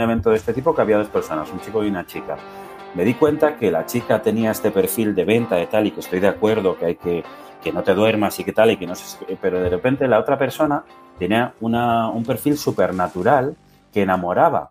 evento de este tipo que había dos personas, un chico y una chica. Me di cuenta que la chica tenía este perfil de venta de tal y que estoy de acuerdo que hay que que no te duermas y que tal y que no sé, pero de repente la otra persona tenía una, un perfil supernatural que enamoraba.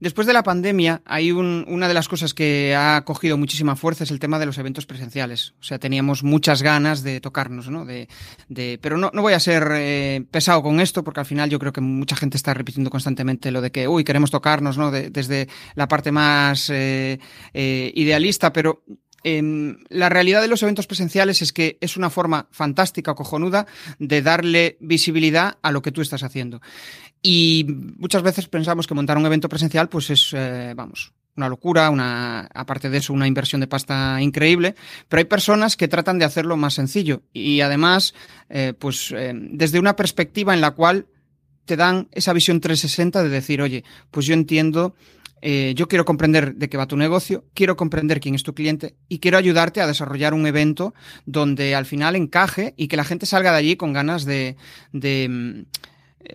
Después de la pandemia, hay una de las cosas que ha cogido muchísima fuerza es el tema de los eventos presenciales. O sea, teníamos muchas ganas de tocarnos, ¿no? De, pero no, no voy a ser eh, pesado con esto, porque al final yo creo que mucha gente está repitiendo constantemente lo de que, uy, queremos tocarnos, ¿no? desde la parte más eh, eh, idealista, pero em, la realidad de los eventos presenciales es que es una forma fantástica, cojonuda, de darle visibilidad a lo que tú estás haciendo. Y muchas veces pensamos que montar un evento presencial, pues es, eh, vamos, una locura, una, aparte de eso, una inversión de pasta increíble, pero hay personas que tratan de hacerlo más sencillo y además, eh, pues eh, desde una perspectiva en la cual te dan esa visión 360 de decir, oye, pues yo entiendo, yo quiero comprender de qué va tu negocio, quiero comprender quién es tu cliente y quiero ayudarte a desarrollar un evento donde al final encaje y que la gente salga de allí con ganas de, de mm, eh,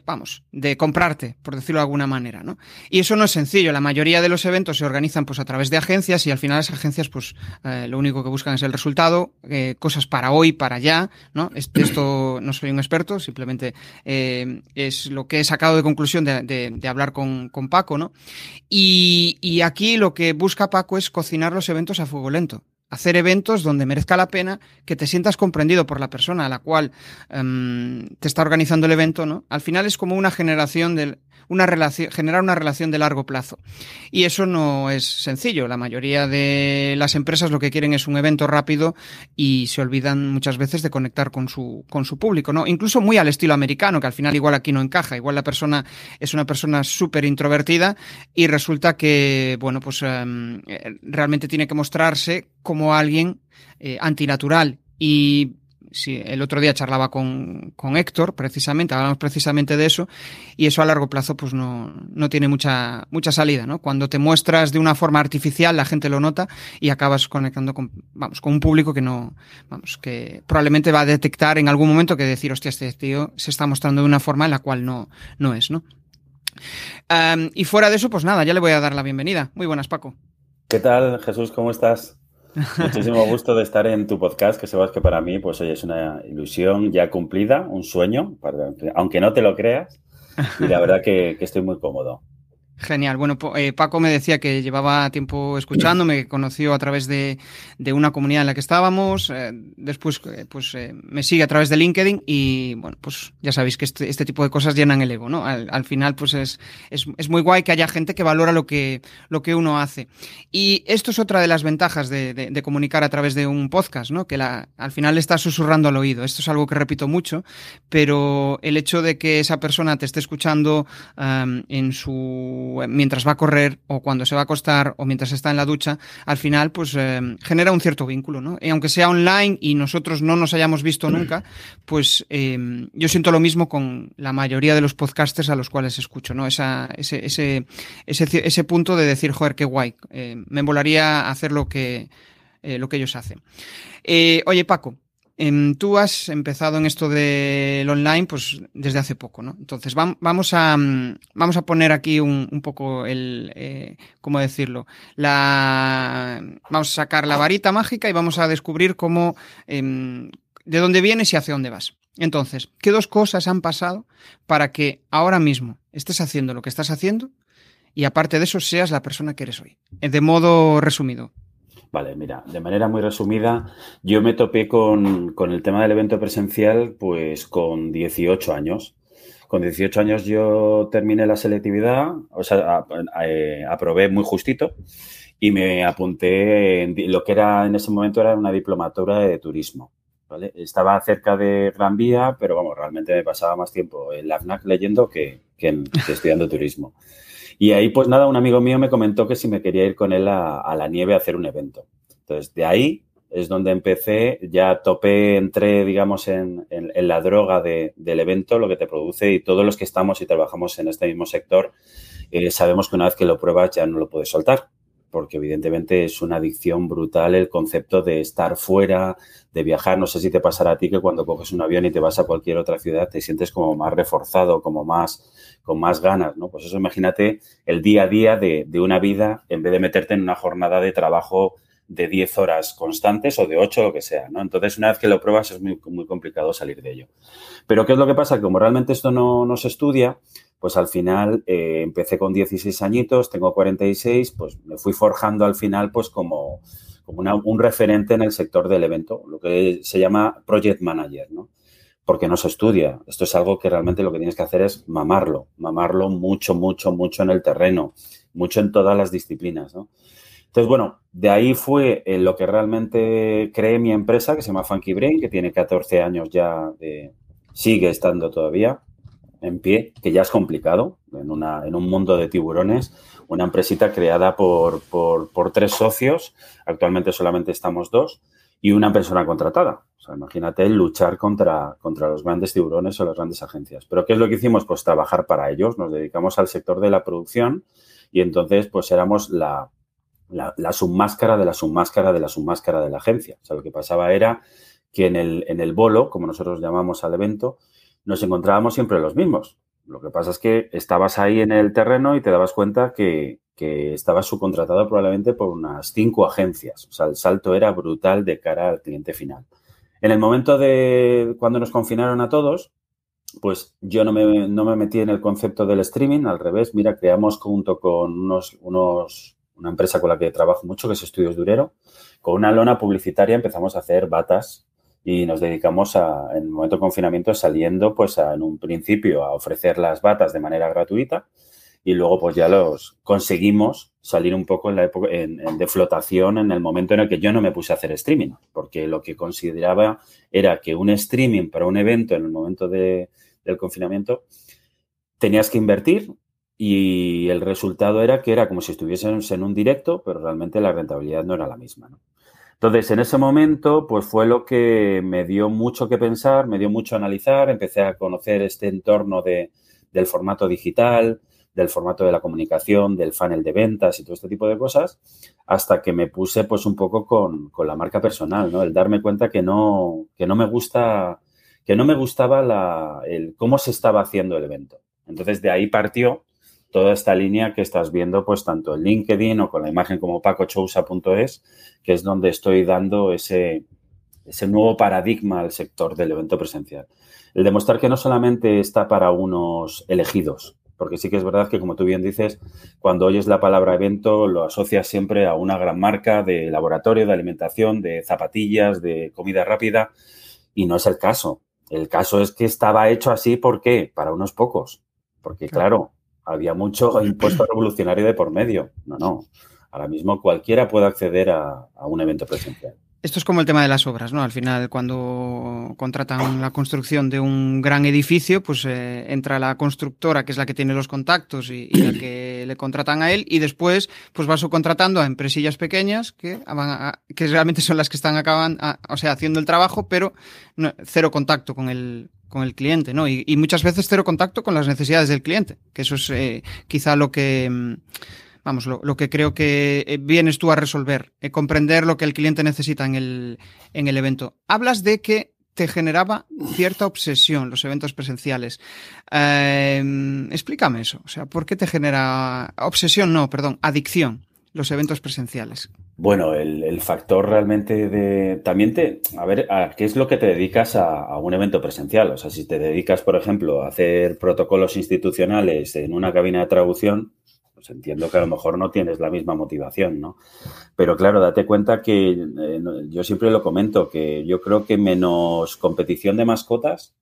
vamos, de comprarte, por decirlo de alguna manera, ¿no? Y eso no es sencillo. La mayoría de los eventos se organizan pues a través de agencias y al final las agencias pues eh, lo único que buscan es el resultado, eh, cosas para hoy, para allá, ¿no? Esto no soy un experto, simplemente es lo que he sacado de conclusión de, hablar con, Paco, ¿no? Y, y aquí lo que busca Paco es cocinar los eventos a fuego lento hacer eventos donde merezca la pena que te sientas comprendido por la persona a la cual em, te está organizando el evento, ¿no? Al final es como una generación del, una relación, generar una relación de largo plazo. Y eso no es sencillo. La mayoría de las empresas lo que quieren es un evento rápido y se olvidan muchas veces de conectar con su, con su público, ¿no? Incluso muy al estilo americano, que al final igual aquí no encaja. Igual la persona es una persona súper introvertida y resulta que, bueno, pues em, realmente tiene que mostrarse como alguien eh, antinatural. Y sí, el otro día charlaba con, con, Héctor, precisamente, hablamos precisamente de eso, y eso a largo plazo pues no, no tiene mucha, mucha salida, ¿no? Cuando te muestras de una forma artificial, la gente lo nota y acabas conectando con, vamos, con un público que no, vamos, que probablemente va a detectar en algún momento que decir, hostia, este tío se está mostrando de una forma en la cual no, no es, ¿no? y fuera de eso, pues nada, ya le voy a dar la bienvenida. Muy buenas, Paco. ¿Qué tal, Jesús? ¿Cómo estás? Muchísimo gusto de estar en tu podcast, que sabes que para mí, pues hoy es una ilusión ya cumplida, un sueño, aunque no te lo creas, y la verdad que estoy muy cómodo. Genial. Bueno, eh, Paco me decía que llevaba tiempo escuchándome, que conoció a través de, una comunidad en la que estábamos. Eh, después, eh, pues me sigue a través de LinkedIn y, bueno, pues ya sabéis que este, este tipo de cosas llenan el ego, ¿no? Al, final, pues es, es, muy guay que haya gente que valora lo que, lo que uno hace. Y esto es otra de las ventajas de, comunicar a través de un podcast, ¿no? Que la, al final le estás susurrando al oído. Esto es algo que repito mucho, pero el hecho de que esa persona te esté escuchando en su mientras va a correr o cuando se va a acostar o mientras está en la ducha, al final pues eh, genera un cierto vínculo, ¿no? Y aunque sea online y nosotros no nos hayamos visto nunca, pues eh, yo siento lo mismo con la mayoría de los podcasters a los cuales escucho, ¿no? Esa, ese, ese, ese, ese punto de decir, joder, qué guay, eh, me volaría hacer lo que, lo que ellos hacen. oye, Paco, tú has empezado en esto del online pues desde hace poco, ¿no? Entonces vamos a, mm, vamos a poner aquí un, poco el, eh, ¿cómo decirlo? La, vamos a sacar la varita mágica y vamos a descubrir cómo, em, de dónde vienes y hacia dónde vas. Entonces, ¿qué dos cosas han pasado para que ahora mismo estés haciendo lo que estás haciendo y aparte de eso seas la persona que eres hoy? De modo resumido. Vale, mira, de manera muy resumida, yo me topé con, el tema del evento presencial pues con 18 años. Con 18 años yo terminé la selectividad, o sea, eh, aprobé muy justito y me apunté en lo que era en ese momento era una diplomatura de turismo. ¿vale? Estaba cerca de Gran Vía, pero vamos, realmente me pasaba más tiempo en la FNAC leyendo que, que estudiando turismo. Y ahí, pues nada, un amigo mío me comentó que si me quería ir con él a, la nieve a hacer un evento. Entonces, de ahí es donde empecé, ya topé, entré, digamos, en, la droga del evento, lo que te produce y todos los que estamos y trabajamos en este mismo sector, eh, sabemos que una vez que lo pruebas ya no lo puedes soltar porque evidentemente es una adicción brutal el concepto de estar fuera, de viajar. No sé si te pasará a ti que cuando coges un avión y te vas a cualquier otra ciudad te sientes como más reforzado, como más con más ganas, ¿no? Pues eso imagínate el día a día de, una vida en vez de meterte en una jornada de trabajo de 10 horas constantes o de 8, lo que sea, ¿no? Entonces, una vez que lo pruebas es muy, muy complicado salir de ello. Pero, ¿qué es lo que pasa? Como realmente esto no, no se estudia, pues al final eh, empecé con 16 añitos, tengo 46, pues me fui forjando al final pues como, como un referente en el sector del evento, lo que se llama project manager, ¿no? Porque no se estudia. Esto es algo que realmente lo que tienes que hacer es mamarlo, mamarlo mucho, mucho, mucho en el terreno, mucho en todas las disciplinas, ¿no? Entonces, bueno, de ahí fue lo que realmente creé mi empresa, que se llama Funky Brain, que tiene 14 años ya, sigue estando todavía en pie, que ya es complicado en, una, en un mundo de tiburones, una empresita creada por, por, tres socios, actualmente solamente estamos dos, y una persona contratada. O sea, imagínate luchar contra, contra los grandes tiburones o las grandes agencias. Pero ¿qué es lo que hicimos? Pues trabajar para ellos, nos dedicamos al sector de la producción y entonces pues éramos la, la, submáscara de la submáscara de la submáscara de la agencia. O sea, lo que pasaba era que en el, en el bolo, como nosotros llamamos al evento, nos encontrábamos siempre los mismos. Lo que pasa es que estabas ahí en el terreno y te dabas cuenta que, estabas subcontratado probablemente por unas cinco agencias. O sea, el salto era brutal de cara al cliente final. En el momento de cuando nos confinaron a todos, pues yo no me, no me metí en el concepto del streaming, al revés, mira, creamos junto con unos, unos, una empresa con la que trabajo mucho, que es Estudios Durero, con una lona publicitaria empezamos a hacer batas y nos dedicamos a, en el momento de confinamiento, saliendo, pues, en un principio a ofrecer las batas de manera gratuita y luego, pues, ya los conseguimos salir un poco en la época en, de flotación en el momento en el que yo no me puse a hacer streaming, porque lo que consideraba era que un streaming para un evento en el momento de, del confinamiento tenías que invertir y el resultado era que era como si estuviésemos en un directo, pero realmente la rentabilidad no era la misma. ¿no? Entonces, en ese momento, pues fue lo que me dio mucho que pensar, me dio mucho a analizar, empecé a conocer este entorno de, del formato digital, del formato de la comunicación, del funnel de ventas y todo este tipo de cosas, hasta que me puse pues un poco con, con la marca personal, ¿no? El darme cuenta que no, que no me gusta, que no me gustaba la, el cómo se estaba haciendo el evento. Entonces, de ahí partió toda esta línea que estás viendo, pues tanto en LinkedIn o con la imagen como pacochousa.es, que es donde estoy dando ese, ese nuevo paradigma al sector del evento presencial. El demostrar que no solamente está para unos elegidos, porque sí que es verdad que, como tú bien dices, cuando oyes la palabra evento lo asocias siempre a una gran marca de laboratorio, de alimentación, de zapatillas, de comida rápida, y no es el caso. El caso es que estaba hecho así, ¿por qué? Para unos pocos. Porque, claro, había mucho impuesto revolucionario de por medio. No, no. Ahora mismo cualquiera puede acceder a, un evento presencial. Esto es como el tema de las obras, ¿no? Al final, cuando contratan la construcción de un gran edificio, pues eh, entra la constructora, que es la que tiene los contactos y, la que le contratan a él, y después, pues va subcontratando a empresillas pequeñas que, que realmente son las que están acaban, o sea, haciendo el trabajo, pero cero contacto con el, con el cliente, ¿no? Y, muchas veces cero contacto con las necesidades del cliente, que eso es eh, quizá lo que, mm, vamos, lo, que creo que eh, vienes tú a resolver, eh, comprender lo que el cliente necesita en el, en el evento. Hablas de que te generaba cierta obsesión los eventos presenciales. explícame eso, o sea, ¿por qué te genera obsesión? No, perdón, adicción los eventos presenciales? Bueno, el, factor realmente de... También te... A ver, ¿a ¿qué es lo que te dedicas a, un evento presencial? O sea, si te dedicas, por ejemplo, a hacer protocolos institucionales en una cabina de traducción, pues entiendo que a lo mejor no tienes la misma motivación, ¿no? Pero claro, date cuenta que eh, yo siempre lo comento, que yo creo que menos competición de mascotas,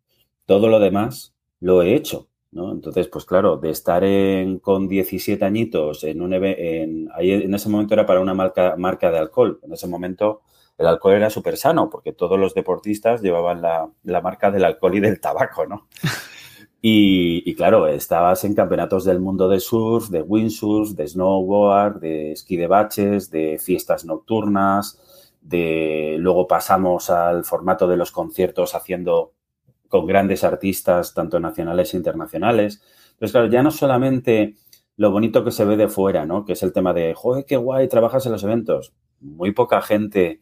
todo lo demás lo he hecho. Entonces, pues claro, de estar en, con 17 añitos en un en, ahí en ese momento era para una marca, marca de alcohol. En ese momento el alcohol era súper sano porque todos los deportistas llevaban la, la, marca del alcohol y del tabaco, ¿no? Y, y, claro, estabas en campeonatos del mundo de surf, de windsurf, de snowboard, de esquí de baches, de fiestas nocturnas, de luego pasamos al formato de los conciertos haciendo con grandes artistas, tanto nacionales e internacionales. Entonces, claro, ya no solamente lo bonito que se ve de fuera, ¿no? Que es el tema de, joder, qué guay, trabajas en los eventos. Muy poca gente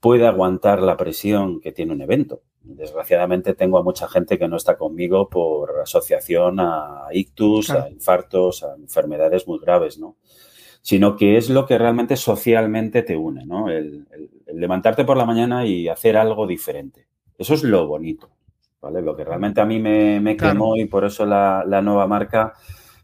puede aguantar la presión que tiene un evento. Desgraciadamente tengo a mucha gente que no está conmigo por asociación a ictus, a infartos, a enfermedades muy graves, ¿no? Sino que es lo que realmente socialmente te une, ¿no? El, levantarte por la mañana y hacer algo diferente. Eso es lo bonito, ¿vale? Lo que realmente a mí me, quemó y por eso la, nueva marca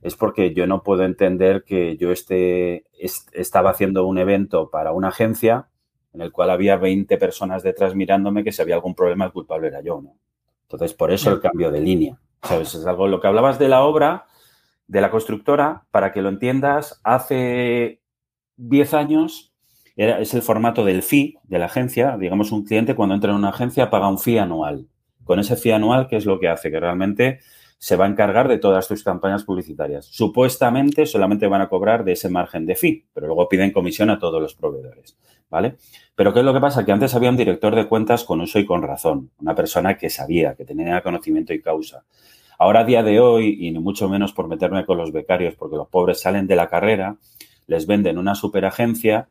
es porque yo no puedo entender que yo esté, estaba haciendo un evento para una agencia en el cual había 20 personas detrás mirándome que si había algún problema el culpable era yo, ¿no? Entonces, por eso el cambio de línea. ¿Sabes? Es algo, lo que hablabas de la obra, de la constructora, para que lo entiendas, hace 10 años es el formato del fee de la agencia. Digamos, un cliente cuando entra en una agencia paga un fee anual. Con ese fee anual, ¿qué es lo que hace? Que realmente se va a encargar de todas tus campañas publicitarias. Supuestamente solamente van a cobrar de ese margen de fee, pero luego piden comisión a todos los proveedores, ¿vale? Pero ¿qué es lo que pasa? Que antes había un director de cuentas con uso y con razón, una persona que sabía, que tenía conocimiento y causa. Ahora, a día de hoy, y ni mucho menos por meterme con los becarios, porque los pobres salen de la carrera, les venden una superagencia,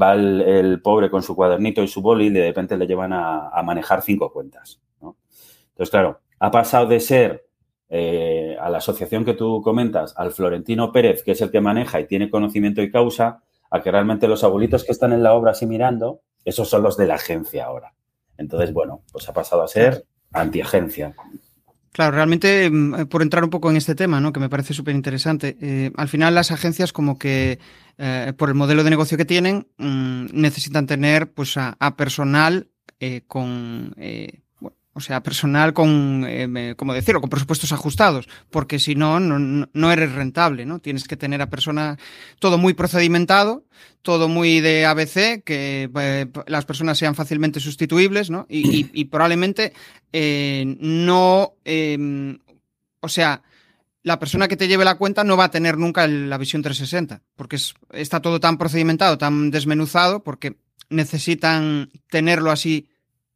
va el, pobre con su cuadernito y su boli y de repente le llevan a, manejar cinco cuentas. Entonces, claro, ha pasado de ser eh, a la asociación que tú comentas, al Florentino Pérez, que es el que maneja y tiene conocimiento y causa, a que realmente los abuelitos que están en la obra así mirando, esos son los de la agencia ahora. Entonces, bueno, pues ha pasado a ser antiagencia. Claro, realmente, mm, eh, por entrar un poco en este tema, ¿no? que me parece súper interesante, eh, al final las agencias como que, por el modelo de negocio que tienen, mm, necesitan tener pues, a, personal con o sea, personal con, eh, como decirlo, con presupuestos ajustados, porque si no, no, eres rentable, ¿no? Tienes que tener a personas, todo muy procedimentado, todo muy de ABC, que eh, las personas sean fácilmente sustituibles, ¿no? Y, probablemente eh, no, em, o sea, la persona que te lleve la cuenta no va a tener nunca la visión 360, porque está todo tan procedimentado, tan desmenuzado, porque necesitan tenerlo así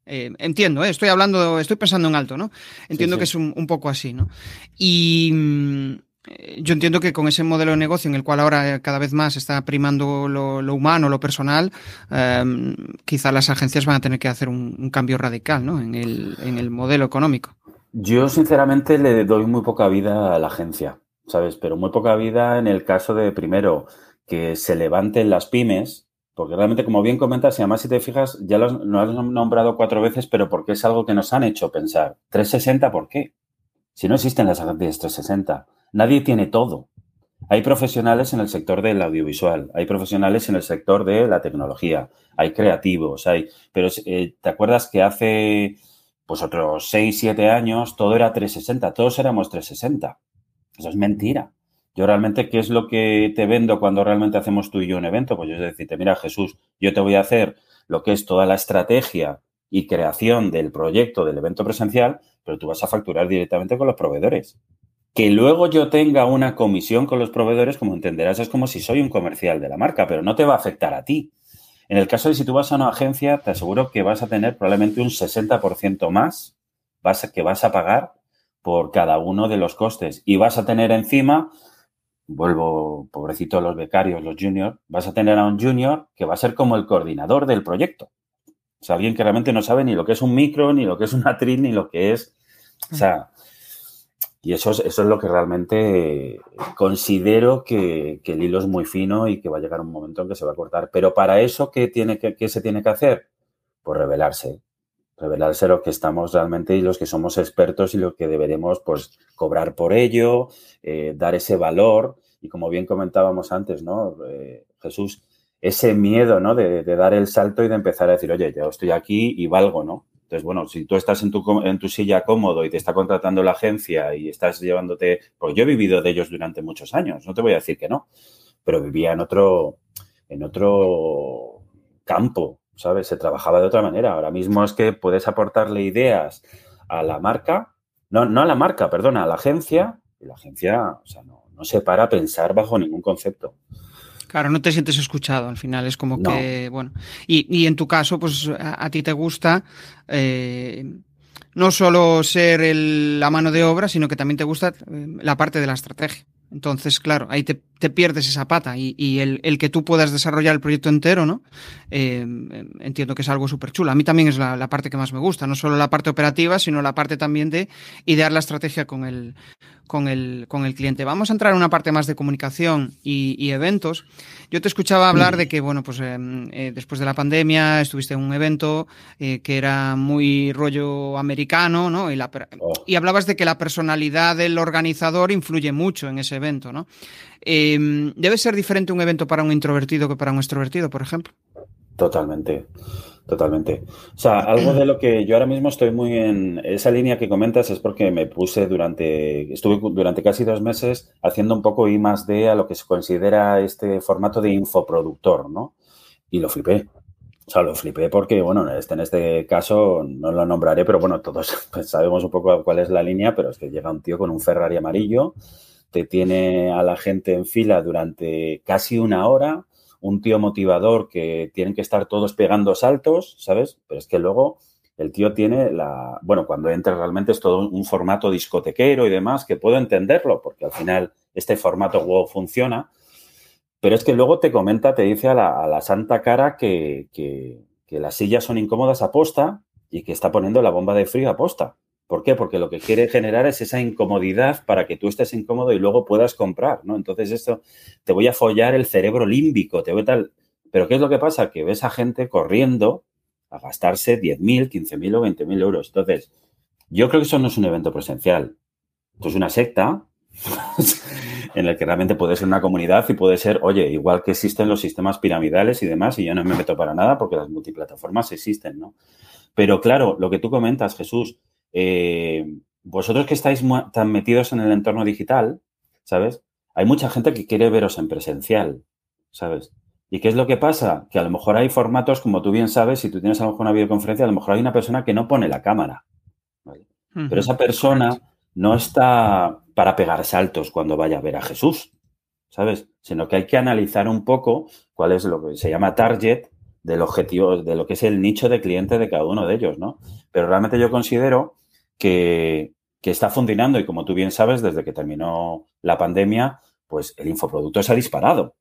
eh, entiendo, eh, estoy hablando, estoy pensando en alto, ¿no? Entiendo que es un, poco así, ¿no? Y mm, eh, yo entiendo que con ese modelo de negocio en el cual ahora cada vez más está primando lo, humano, lo personal, em, quizá las agencias van a tener que hacer un, cambio radical, ¿no? En el, en el modelo económico. Yo sinceramente le doy muy poca vida a la agencia, ¿sabes? Pero muy poca vida en el caso de, primero, que se levanten las pymes porque realmente, como bien comentas, y además si te fijas, ya lo, has nombrado cuatro veces, pero porque es algo que nos han hecho pensar. 360, ¿por qué? Si no existen las agencias 360, nadie tiene todo. Hay profesionales en el sector del audiovisual, hay profesionales en el sector de la tecnología, hay creativos, hay. Pero eh, ¿te acuerdas que hace pues otros 6, 7 años todo era 360, todos éramos 360? Eso es mentira. Yo realmente, ¿qué es lo que te vendo cuando realmente hacemos tú y yo un evento? Pues yo es decirte, mira, Jesús, yo te voy a hacer lo que es toda la estrategia y creación del proyecto del evento presencial, pero tú vas a facturar directamente con los proveedores. Que luego yo tenga una comisión con los proveedores, como entenderás, es como si soy un comercial de la marca, pero no te va a afectar a ti. En el caso de si tú vas a una agencia, te aseguro que vas a tener probablemente un 60% más que vas a pagar por cada uno de los costes y vas a tener encima vuelvo, pobrecito los becarios, los juniors, vas a tener a un junior que va a ser como el coordinador del proyecto. O sea, alguien que realmente no sabe ni lo que es un micro, ni lo que es una atriz, ni lo que es. O sea, y eso es, eso es lo que realmente considero que, el hilo es muy fino y que va a llegar un momento en que se va a cortar. Pero para eso, ¿qué, tiene que, qué se tiene que hacer? Pues revelarse. Revelarse lo que estamos realmente y los que somos expertos y lo que deberemos pues cobrar por ello, eh, dar ese valor y como bien comentábamos antes, ¿no? Eh, Jesús, ese miedo, ¿no? De, dar el salto y de empezar a decir, oye, yo estoy aquí y valgo, ¿no? Entonces, bueno, si tú estás en tu, en tu silla cómodo y te está contratando la agencia y estás llevándote, pues yo he vivido de ellos durante muchos años, no te voy a decir que no, pero vivía en otro, en otro campo, ¿sabes? Se trabajaba de otra manera. Ahora mismo es que puedes aportarle ideas a la marca, no, no a la marca, perdona, a la agencia, y la agencia, o sea, no, no se para a pensar bajo ningún concepto. Claro, no te sientes escuchado al final, es como que, bueno, y, en tu caso, pues a, ti te gusta eh, no solo ser la mano de obra, sino que también te gusta eh, la parte de la estrategia. Entonces, claro, ahí te, pierdes esa pata y, el, que tú puedas desarrollar el proyecto entero, ¿no? Eh, entiendo que es algo súper chulo. A mí también es la, parte que más me gusta, no solo la parte operativa, sino la parte también de idear la estrategia con el, con el, con el cliente. Vamos a entrar en una parte más de comunicación y, eventos. Yo te escuchaba hablar de que, bueno, pues em, eh, después de la pandemia estuviste en un evento eh, que era muy rollo americano, ¿no? Y, oh. y, hablabas de que la personalidad del organizador influye mucho en ese evento, ¿no? Em, ¿Debe ser diferente un evento para un introvertido que para un extrovertido, por ejemplo? Totalmente. Totalmente. O sea, algo de lo que yo ahora mismo estoy muy en esa línea que comentas es porque me puse durante, estuve durante casi dos meses haciendo un poco I más D a lo que se considera este formato de infoproductor, ¿no? Y lo flipé. O sea, lo flipé porque, bueno, este, en este caso no lo nombraré, pero bueno, todos pues, sabemos un poco cuál es la línea, pero es que llega un tío con un Ferrari amarillo, te tiene a la gente en fila durante casi una hora, un tío motivador que tienen que estar todos pegando saltos, ¿sabes? Pero es que luego el tío tiene la, bueno, cuando entra realmente es todo un formato discotequero y demás, que puedo entenderlo, porque al final este formato WoW funciona, pero es que luego te comenta, te dice a la, santa cara que, que, que, las sillas son incómodas a posta y que está poniendo la bomba de frío a posta. ¿Por qué? Porque lo que quiere generar es esa incomodidad para que tú estés incómodo y luego puedas comprar, ¿no? Entonces esto, te voy a follar el cerebro límbico, te voy tal... Pero ¿qué es lo que pasa? Que ves a gente corriendo a gastarse 10.000, 15.000 o 20.000 euros. Entonces, yo creo que eso no es un evento presencial. Esto es una secta en el que realmente puede ser una comunidad y puede ser, oye, igual que existen los sistemas piramidales y demás, y yo no me meto para nada porque las multiplataformas existen, ¿no? Pero claro, lo que tú comentas, Jesús, eh, vosotros que estáis tan metidos en el entorno digital, ¿sabes? Hay mucha gente que quiere veros en presencial, ¿sabes? ¿Y qué es lo que pasa? Que a lo mejor hay formatos, como tú bien sabes, si tú tienes a lo mejor una videoconferencia, a lo mejor hay una persona que no pone la cámara. Pero esa persona no está para pegar saltos cuando vaya a ver a Jesús, ¿sabes? Sino que hay que analizar un poco cuál es lo que se llama target del objetivo, de lo que es el nicho de cliente de cada uno de ellos, ¿no? Pero realmente yo considero que, está funcionando y como tú bien sabes, desde que terminó la pandemia, pues el infoproducto se ha disparado.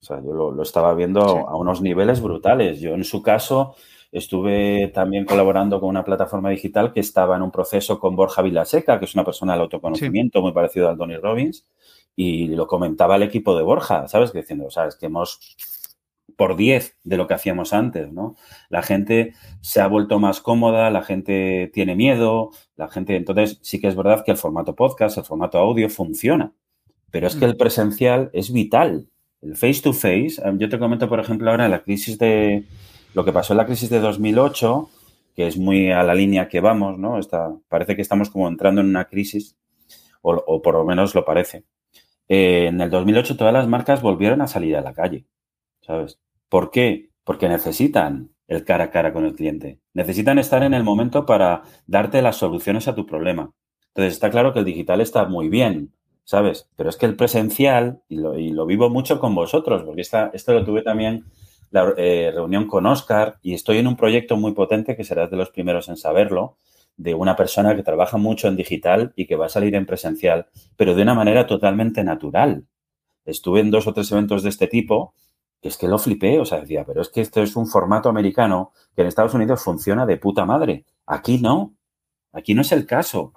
O sea, yo lo, estaba viendo a unos niveles brutales. Yo en su caso estuve también colaborando con una plataforma digital que estaba en un proceso con Borja Vilaseca, que es una persona del autoconocimiento muy parecido al Tony Robbins, y lo comentaba el equipo de Borja, ¿sabes? Que diciendo, sabes que hemos por 10 de lo que hacíamos antes, ¿no? La gente se ha vuelto más cómoda, la gente tiene miedo, la gente, entonces sí que es verdad que el formato podcast, el formato audio funciona, pero es que el mm. presencial es vital. El face to face, eh, yo te comento, por ejemplo, ahora la crisis de, lo que pasó en la crisis de 2008, que es muy a la línea que vamos, ¿no? Está, parece que estamos como entrando en una crisis, o, por lo menos lo parece. Eh, en el 2008 todas las marcas volvieron a salir a la calle, ¿sabes? ¿Por qué? Porque necesitan el cara a cara con el cliente. Necesitan estar en el momento para darte las soluciones a tu problema. Entonces, está claro que el digital está muy bien, ¿sabes? Pero es que el presencial, y lo, vivo mucho con vosotros, porque esta, esto lo tuve también la eh, reunión con Oscar y estoy en un proyecto muy potente que serás de los primeros en saberlo, de una persona que trabaja mucho en digital y que va a salir en presencial, pero de una manera totalmente natural. Estuve en dos o tres eventos de este tipo es que lo flipé, o sea, decía, pero es que esto es un formato americano que en Estados Unidos funciona de puta madre. Aquí no, aquí no es el caso,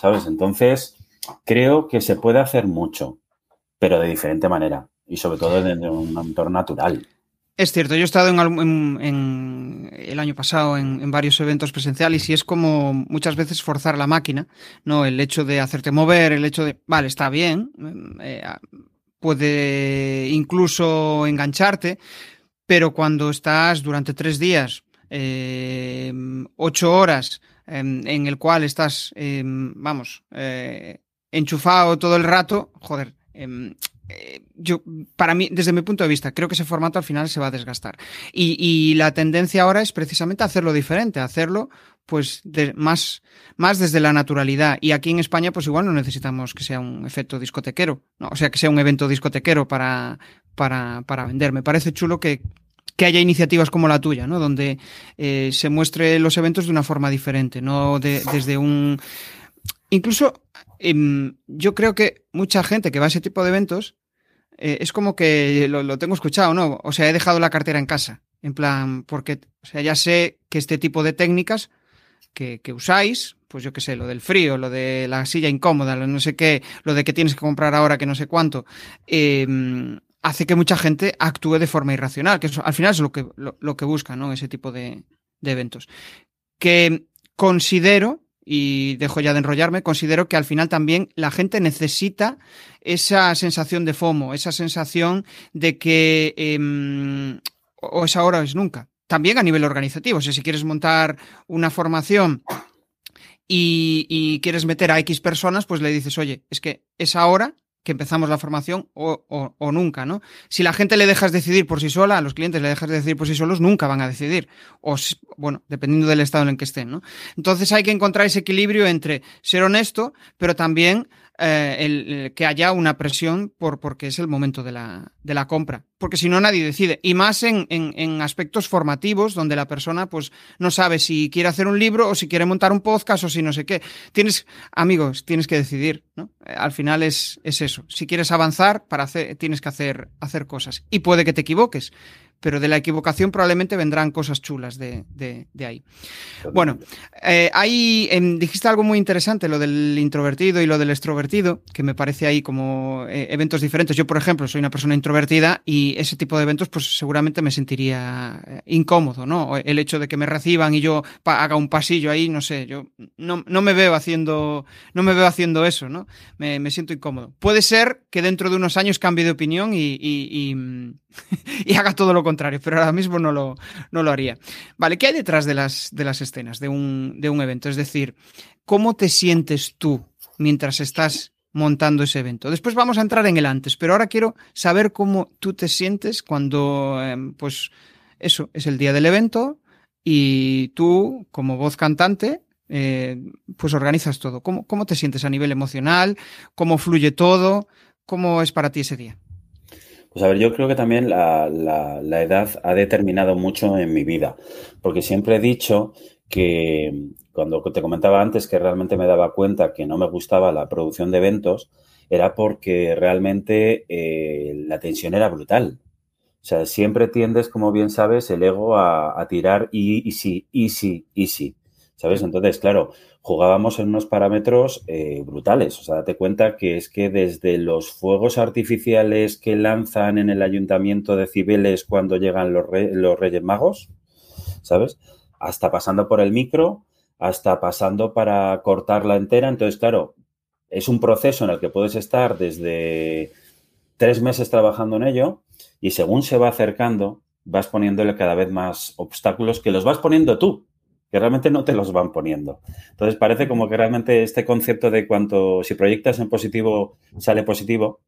¿sabes? Entonces, creo que se puede hacer mucho, pero de diferente manera y sobre todo en un entorno natural. Es cierto, yo he estado en, el año pasado en, varios eventos presenciales y es como muchas veces forzar la máquina, ¿no? El hecho de hacerte mover, el hecho de, vale, está bien, eh, puede incluso engancharte, pero cuando estás durante tres días, eh, ocho horas, en el cual estás, em, vamos, eh, enchufado todo el rato, joder, em, eh, yo, para mí, desde mi punto de vista, creo que ese formato al final se va a desgastar. Y, la tendencia ahora es precisamente hacerlo diferente, hacerlo pues más, más desde la naturalidad. Y aquí en España, pues igual no necesitamos que sea un efecto discotequero, ¿no? o sea, que sea un evento discotequero para, para, para vender. Me parece chulo que, que haya iniciativas como la tuya, ¿no? Donde eh, se muestre los eventos de una forma diferente, no desde un... Incluso em, yo creo que mucha gente que va a ese tipo de eventos eh, es como que lo, tengo escuchado, ¿no? O sea, he dejado la cartera en casa, en plan, porque, o sea, ya sé que este tipo de técnicas que, usáis, pues yo qué sé, lo del frío, lo de la silla incómoda, lo no sé qué, lo de que tienes que comprar ahora que no sé cuánto, eh, hace que mucha gente actúe de forma irracional, que al final es lo que, lo, que busca, ¿no? Ese tipo de, eventos. Que considero, y dejo ya de enrollarme, considero que al final también la gente necesita esa sensación de FOMO, esa sensación de que em, o es ahora o es nunca. También a nivel organizativo, si quieres montar una formación y, y, quieres meter a X personas, pues le dices, oye, es que es ahora que empezamos la formación o, o, nunca, ¿no? Si la gente le dejas decidir por sí sola, a los clientes le dejas decidir por sí solos, nunca van a decidir. O, bueno, dependiendo del estado en el que estén, ¿no? Entonces hay que encontrar ese equilibrio entre ser honesto, pero también eh, el, que haya una presión por, porque es el momento de la, de la compra. Porque si no, nadie decide. Y más en, en, aspectos formativos, donde la persona pues no sabe si quiere hacer un libro o si quiere montar un podcast o si no sé qué. Tienes, amigos, tienes que decidir, ¿no? Al final es, es eso. Si quieres avanzar, para hacer, tienes que hacer, hacer cosas. Y puede que te equivoques pero de la equivocación probablemente vendrán cosas chulas de, ahí. Bueno, eh, ahí em, dijiste algo muy interesante, lo del introvertido y lo del extrovertido, que me parece ahí como eh, eventos diferentes. Yo, por ejemplo, soy una persona introvertida y ese tipo de eventos, pues seguramente me sentiría eh, incómodo, ¿no? El hecho de que me reciban y yo haga un pasillo ahí, no sé, yo no, me veo haciendo, no me veo haciendo eso, ¿no? Me, siento incómodo. Puede ser que dentro de unos años cambie de opinión y, y haga todo lo contrario contrario, pero ahora mismo no lo, no lo haría. Vale, ¿qué hay detrás de las, de las escenas de un, de un evento? Es decir, ¿cómo te sientes tú mientras estás montando ese evento. Después vamos a entrar en el antes, pero ahora quiero saber cómo tú te sientes cuando, em, pues, eso, es el día del evento y tú, como voz cantante, eh, pues organizas todo. ¿Cómo, ¿Cómo te sientes a nivel emocional? ¿Cómo fluye todo? ¿Cómo es para ti ese día? Pues a ver, yo creo que también la, edad ha determinado mucho en mi vida, porque siempre he dicho que cuando te comentaba antes que realmente me daba cuenta que no me gustaba la producción de eventos, era porque realmente eh, la tensión era brutal. O sea, siempre tiendes, como bien sabes, el ego a, a tirar y, y sí, y sí, y sí. ¿Sabes? Entonces, claro, jugábamos en unos parámetros eh, brutales. O sea, date cuenta que es que desde los fuegos artificiales que lanzan en el ayuntamiento de Cibeles cuando llegan los, los Reyes Magos, ¿sabes? Hasta pasando por el micro, hasta pasando para cortarla entera. Entonces, claro, es un proceso en el que puedes estar desde tres meses trabajando en ello y según se va acercando, vas poniéndole cada vez más obstáculos que los vas poniendo tú que realmente no te los van poniendo. Entonces parece como que realmente este concepto de cuanto si proyectas en positivo sale positivo,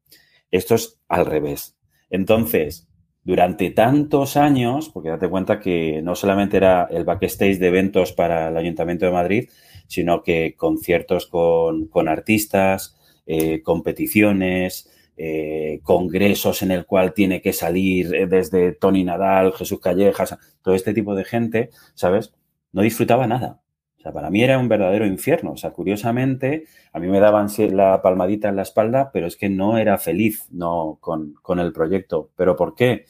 esto es al revés. Entonces, durante tantos años, porque date cuenta que no solamente era el backstage de eventos para el Ayuntamiento de Madrid, sino que conciertos con, artistas, eh, competiciones, eh, congresos en el cual tiene que salir eh, desde Tony Nadal, Jesús Callejas, todo este tipo de gente, ¿sabes? No disfrutaba nada. O sea, para mí era un verdadero infierno. O sea, curiosamente, a mí me daban la palmadita en la espalda, pero es que no era feliz no, con, el proyecto. ¿Pero por qué?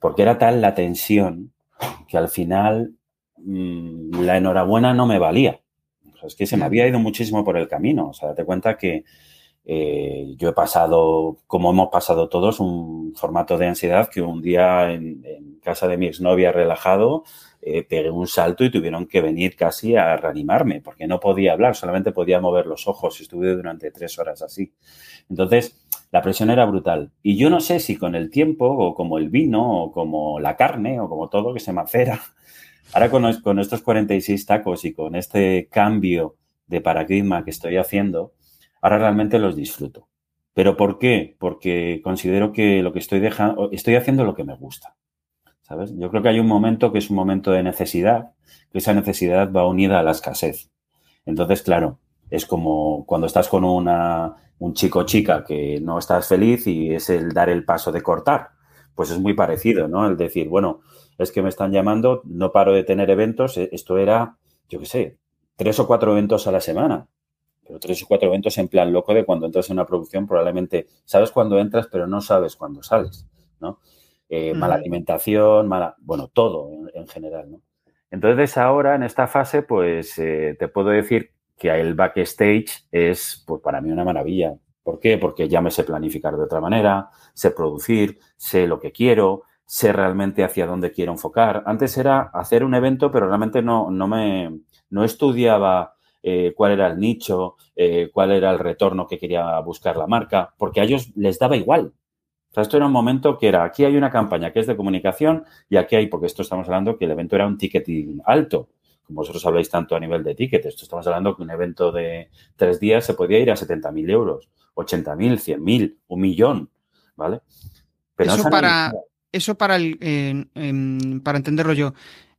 Porque era tal la tensión que al final mm, la enhorabuena no me valía. es que se me había ido muchísimo por el camino. O sea, date cuenta que eh, yo he pasado, como hemos pasado todos, un formato de ansiedad que un día en, en casa de mi exnovia relajado eh, pegué un salto y tuvieron que venir casi a reanimarme, porque no podía hablar, solamente podía mover los ojos. Estuve durante tres horas así. Entonces, la presión era brutal. Y yo no sé si con el tiempo, o como el vino, o como la carne, o como todo que se macera, ahora con, con estos 46 tacos y con este cambio de paradigma que estoy haciendo, ahora realmente los disfruto. ¿Pero por qué? Porque considero que lo que estoy dejando, estoy haciendo lo que me gusta. ¿Sabes? Yo creo que hay un momento que es un momento de necesidad, que esa necesidad va unida a la escasez. Entonces, claro, es como cuando estás con una, un chico o chica que no estás feliz y es el dar el paso de cortar. Pues es muy parecido, ¿no? El decir, bueno, es que me están llamando, no paro de tener eventos, e, esto era, yo qué sé, tres o cuatro eventos a la semana, pero tres o cuatro eventos en plan loco de cuando entras en una producción, probablemente sabes cuándo entras, pero no sabes cuándo sales, ¿no? Eh, mala alimentación, mala, bueno, todo en, general, ¿no? Entonces ahora en esta fase, pues eh, te puedo decir que el backstage es, pues para mí, una maravilla. ¿Por qué? Porque ya me sé planificar de otra manera, sé producir, sé lo que quiero, sé realmente hacia dónde quiero enfocar. Antes era hacer un evento, pero realmente no, no me no estudiaba eh, cuál era el nicho, eh, cuál era el retorno que quería buscar la marca, porque a ellos les daba igual. O sea, esto era un momento que era, aquí hay una campaña que es de comunicación y aquí hay, porque esto estamos hablando que el evento era un ticketing alto como vosotros habláis tanto a nivel de tickets, esto estamos hablando que un evento de tres días se podía ir a 70.000 euros, 80.000, 100.000, un millón, ¿vale? Pero eso, para, eso para, el, para entenderlo yo,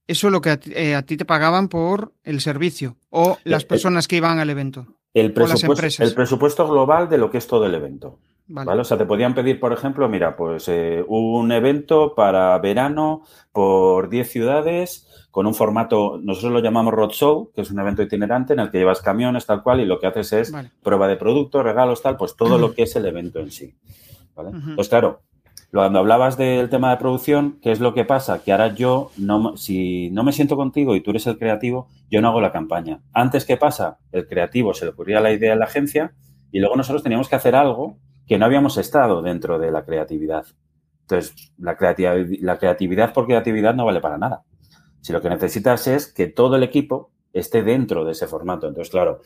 eso es lo que eh, a, ti te pagaban por el servicio o las eh, personas que iban al evento. El presupuesto, el presupuesto global de lo que es todo el evento. Vale. O sea, te podían pedir, por ejemplo, mira, pues eh, un evento para verano por 10 ciudades con un formato, nosotros lo llamamos roadshow, que es un evento itinerante en el que llevas camiones tal cual y lo que haces es prueba de producto, regalos, tal, pues todo lo que es el evento en sí. ¿vale? Pues claro, cuando hablabas del tema de producción, ¿qué es lo que pasa? Que ahora yo, no, si no me siento contigo y tú eres el creativo, yo no hago la campaña. Antes, ¿qué pasa? El creativo se le ocurría la idea en la agencia y luego nosotros teníamos que hacer algo que no habíamos estado dentro de la creatividad. Entonces, la creatividad, la creatividad por creatividad no vale para nada. Si lo que necesitas es que todo el equipo esté dentro de ese formato. Entonces, claro,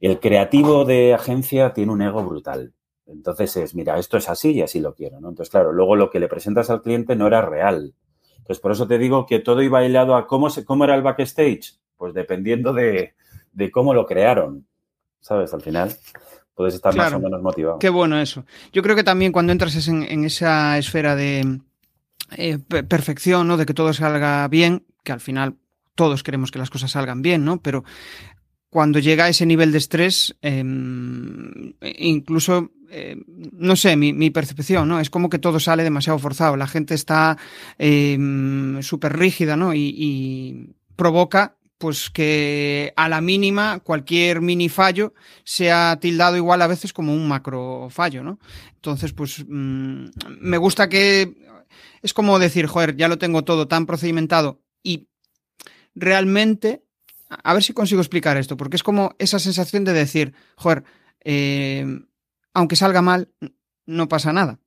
el creativo de agencia tiene un ego brutal. Entonces es, mira, esto es así y así lo quiero. Entonces, claro, luego lo que le presentas al cliente no era real. Entonces, por eso te digo que todo iba hilado a cómo, se, cómo era el backstage. Pues dependiendo de, de cómo lo crearon, ¿sabes? Al final puedes estar más o menos motivado. Qué bueno eso. Yo creo que también cuando entras en, esa esfera de eh, perfección, ¿no? De que todo salga bien, que al final todos queremos que las cosas salgan bien, ¿no? Pero cuando llega a ese nivel de estrés, em, incluso, em, no sé, mi, percepción, ¿no? Es como que todo sale demasiado forzado. La gente está em, súper rígida, ¿no? y provoca pues que a la mínima cualquier mini fallo sea tildado igual a veces como un macro fallo, ¿no? Entonces, pues mm, me gusta que es como decir, joder, ya lo tengo todo tan procedimentado y realmente, a ver si consigo explicar esto, porque es como esa sensación de decir, joder, eh, aunque salga mal, no pasa nada.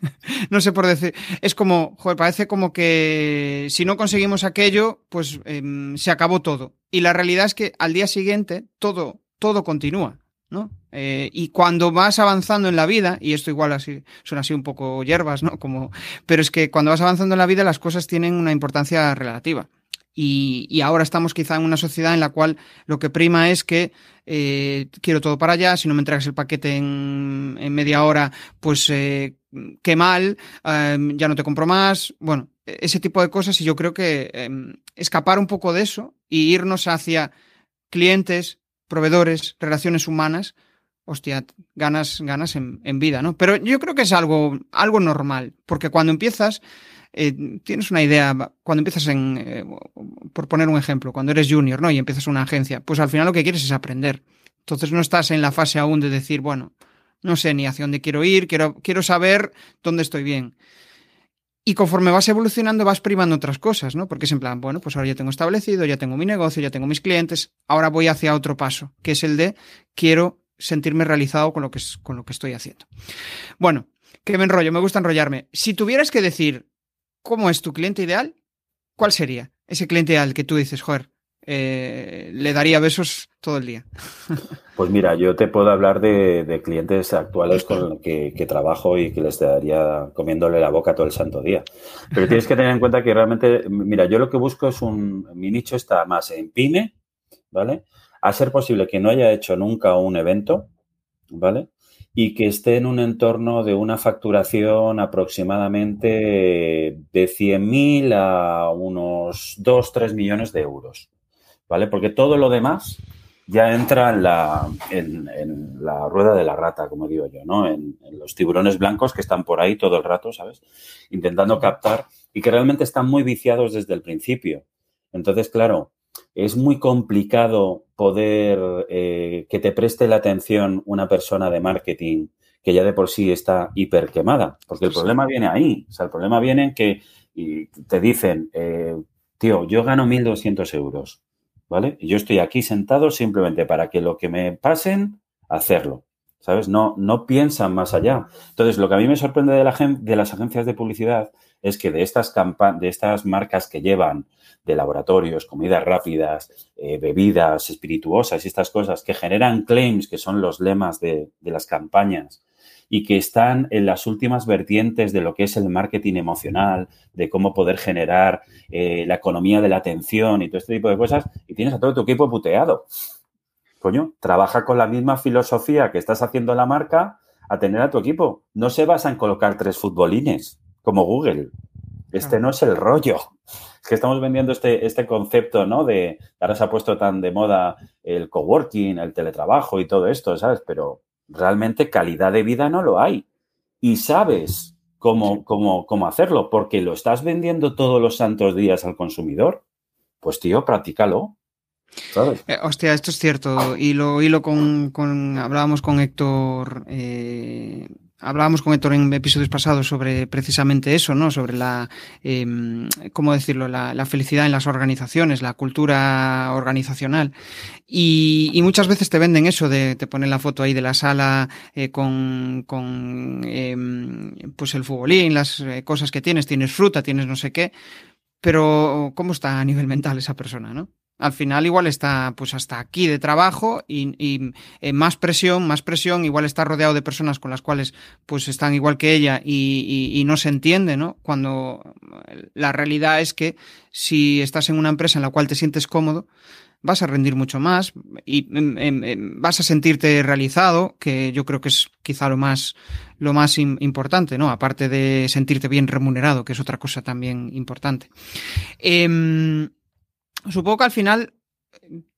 no sé por decir. Es como, joder, parece como que si no conseguimos aquello, pues em, se acabó todo. Y la realidad es que al día siguiente todo, todo continúa. ¿no? Eh, y cuando vas avanzando en la vida, y esto igual así, son así un poco hierbas, ¿no? Como, pero es que cuando vas avanzando en la vida las cosas tienen una importancia relativa. Y, ahora estamos quizá en una sociedad en la cual lo que prima es que eh, quiero todo para allá, si no me entregas el paquete en, media hora, pues eh, qué mal, em, ya no te compro más. Bueno, ese tipo de cosas y yo creo que em, escapar un poco de eso y irnos hacia clientes, proveedores, relaciones humanas, hostia, ganas, ganas en, en vida, ¿no? Pero yo creo que es algo, algo normal, porque cuando empiezas eh, tienes una idea, cuando empiezas en, eh, por poner un ejemplo, cuando eres junior, ¿no? Y empiezas una agencia, pues al final lo que quieres es aprender. Entonces no estás en la fase aún de decir, bueno, no sé ni hacia dónde quiero ir, quiero, quiero saber dónde estoy bien. Y conforme vas evolucionando, vas privando otras cosas, ¿no? Porque es en plan, bueno, pues ahora ya tengo establecido, ya tengo mi negocio, ya tengo mis clientes, ahora voy hacia otro paso, que es el de quiero sentirme realizado con lo que, con lo que estoy haciendo. Bueno, que me enrollo, me gusta enrollarme. Si tuvieras que decir ¿cómo es tu cliente ideal? ¿Cuál sería ese cliente ideal que tú dices, joder, eh, le daría besos todo el día? Pues mira, yo te puedo hablar de, clientes actuales con los que, trabajo y que les daría comiéndole la boca todo el santo día. Pero tienes que tener en cuenta que realmente, mira, yo lo que busco es un, mi nicho está más en pyme, ¿vale? A ser posible que no haya hecho nunca un evento, ¿vale? Y que esté en un entorno de una facturación aproximadamente de 100.000 a unos 2, 3 millones de euros, ¿vale? Porque todo lo demás ya entra en la, en, la rueda de la rata, como digo yo, ¿no? En, en, los tiburones blancos que están por ahí todo el rato, ¿sabes? Intentando captar y que realmente están muy viciados desde el principio. Entonces, claro, es muy complicado poder eh, que te preste la atención una persona de marketing que ya de por sí está hiper quemada, porque el problema viene ahí. O sea, el problema viene en que y te dicen, eh, tío, yo gano 1.200 euros ¿vale? Y yo estoy aquí sentado simplemente para que lo que me pasen, hacerlo. ¿Sabes? No, no piensan más allá. Entonces, lo que a mí me sorprende de, la, de las agencias de publicidad es que de estas, de estas marcas que llevan de laboratorios, comidas rápidas, eh, bebidas espirituosas y estas cosas que generan claims, que son los lemas de, de las campañas, y que están en las últimas vertientes de lo que es el marketing emocional, de cómo poder generar eh, la economía de la atención y todo este tipo de cosas, y tienes a todo tu equipo puteado. Coño, trabaja con la misma filosofía que estás haciendo la marca a tener a tu equipo. No se basa en colocar tres futbolines, como Google. Este no es el rollo. Es que estamos vendiendo este, este concepto, ¿no? De ahora se ha puesto tan de moda el coworking, el teletrabajo y todo esto, ¿sabes? Pero realmente calidad de vida no lo hay. Y sabes cómo, cómo, cómo hacerlo, porque lo estás vendiendo todos los santos días al consumidor. Pues tío, practícalo. Eh, hostia, esto es cierto. Y lo hilo con, con hablábamos con Héctor eh, hablábamos con Héctor en episodios pasados sobre precisamente eso, ¿no? Sobre la, eh, ¿cómo decirlo? La, felicidad en las organizaciones, la cultura organizacional. Y, muchas veces te venden eso de, te ponen la foto ahí de la sala eh, con, con eh, pues el futbolín, las eh, cosas que tienes, tienes fruta, tienes no sé qué. Pero, ¿cómo está a nivel mental esa persona, no? Al final igual está pues hasta aquí de trabajo y, y eh, más presión, más presión, igual está rodeado de personas con las cuales pues están igual que ella y, y, y, no se entiende, ¿no? Cuando la realidad es que si estás en una empresa en la cual te sientes cómodo, vas a rendir mucho más y em, em, em, vas a sentirte realizado, que yo creo que es quizá lo más, lo más importante, ¿no? Aparte de sentirte bien remunerado, que es otra cosa también importante. Eh, supongo que al final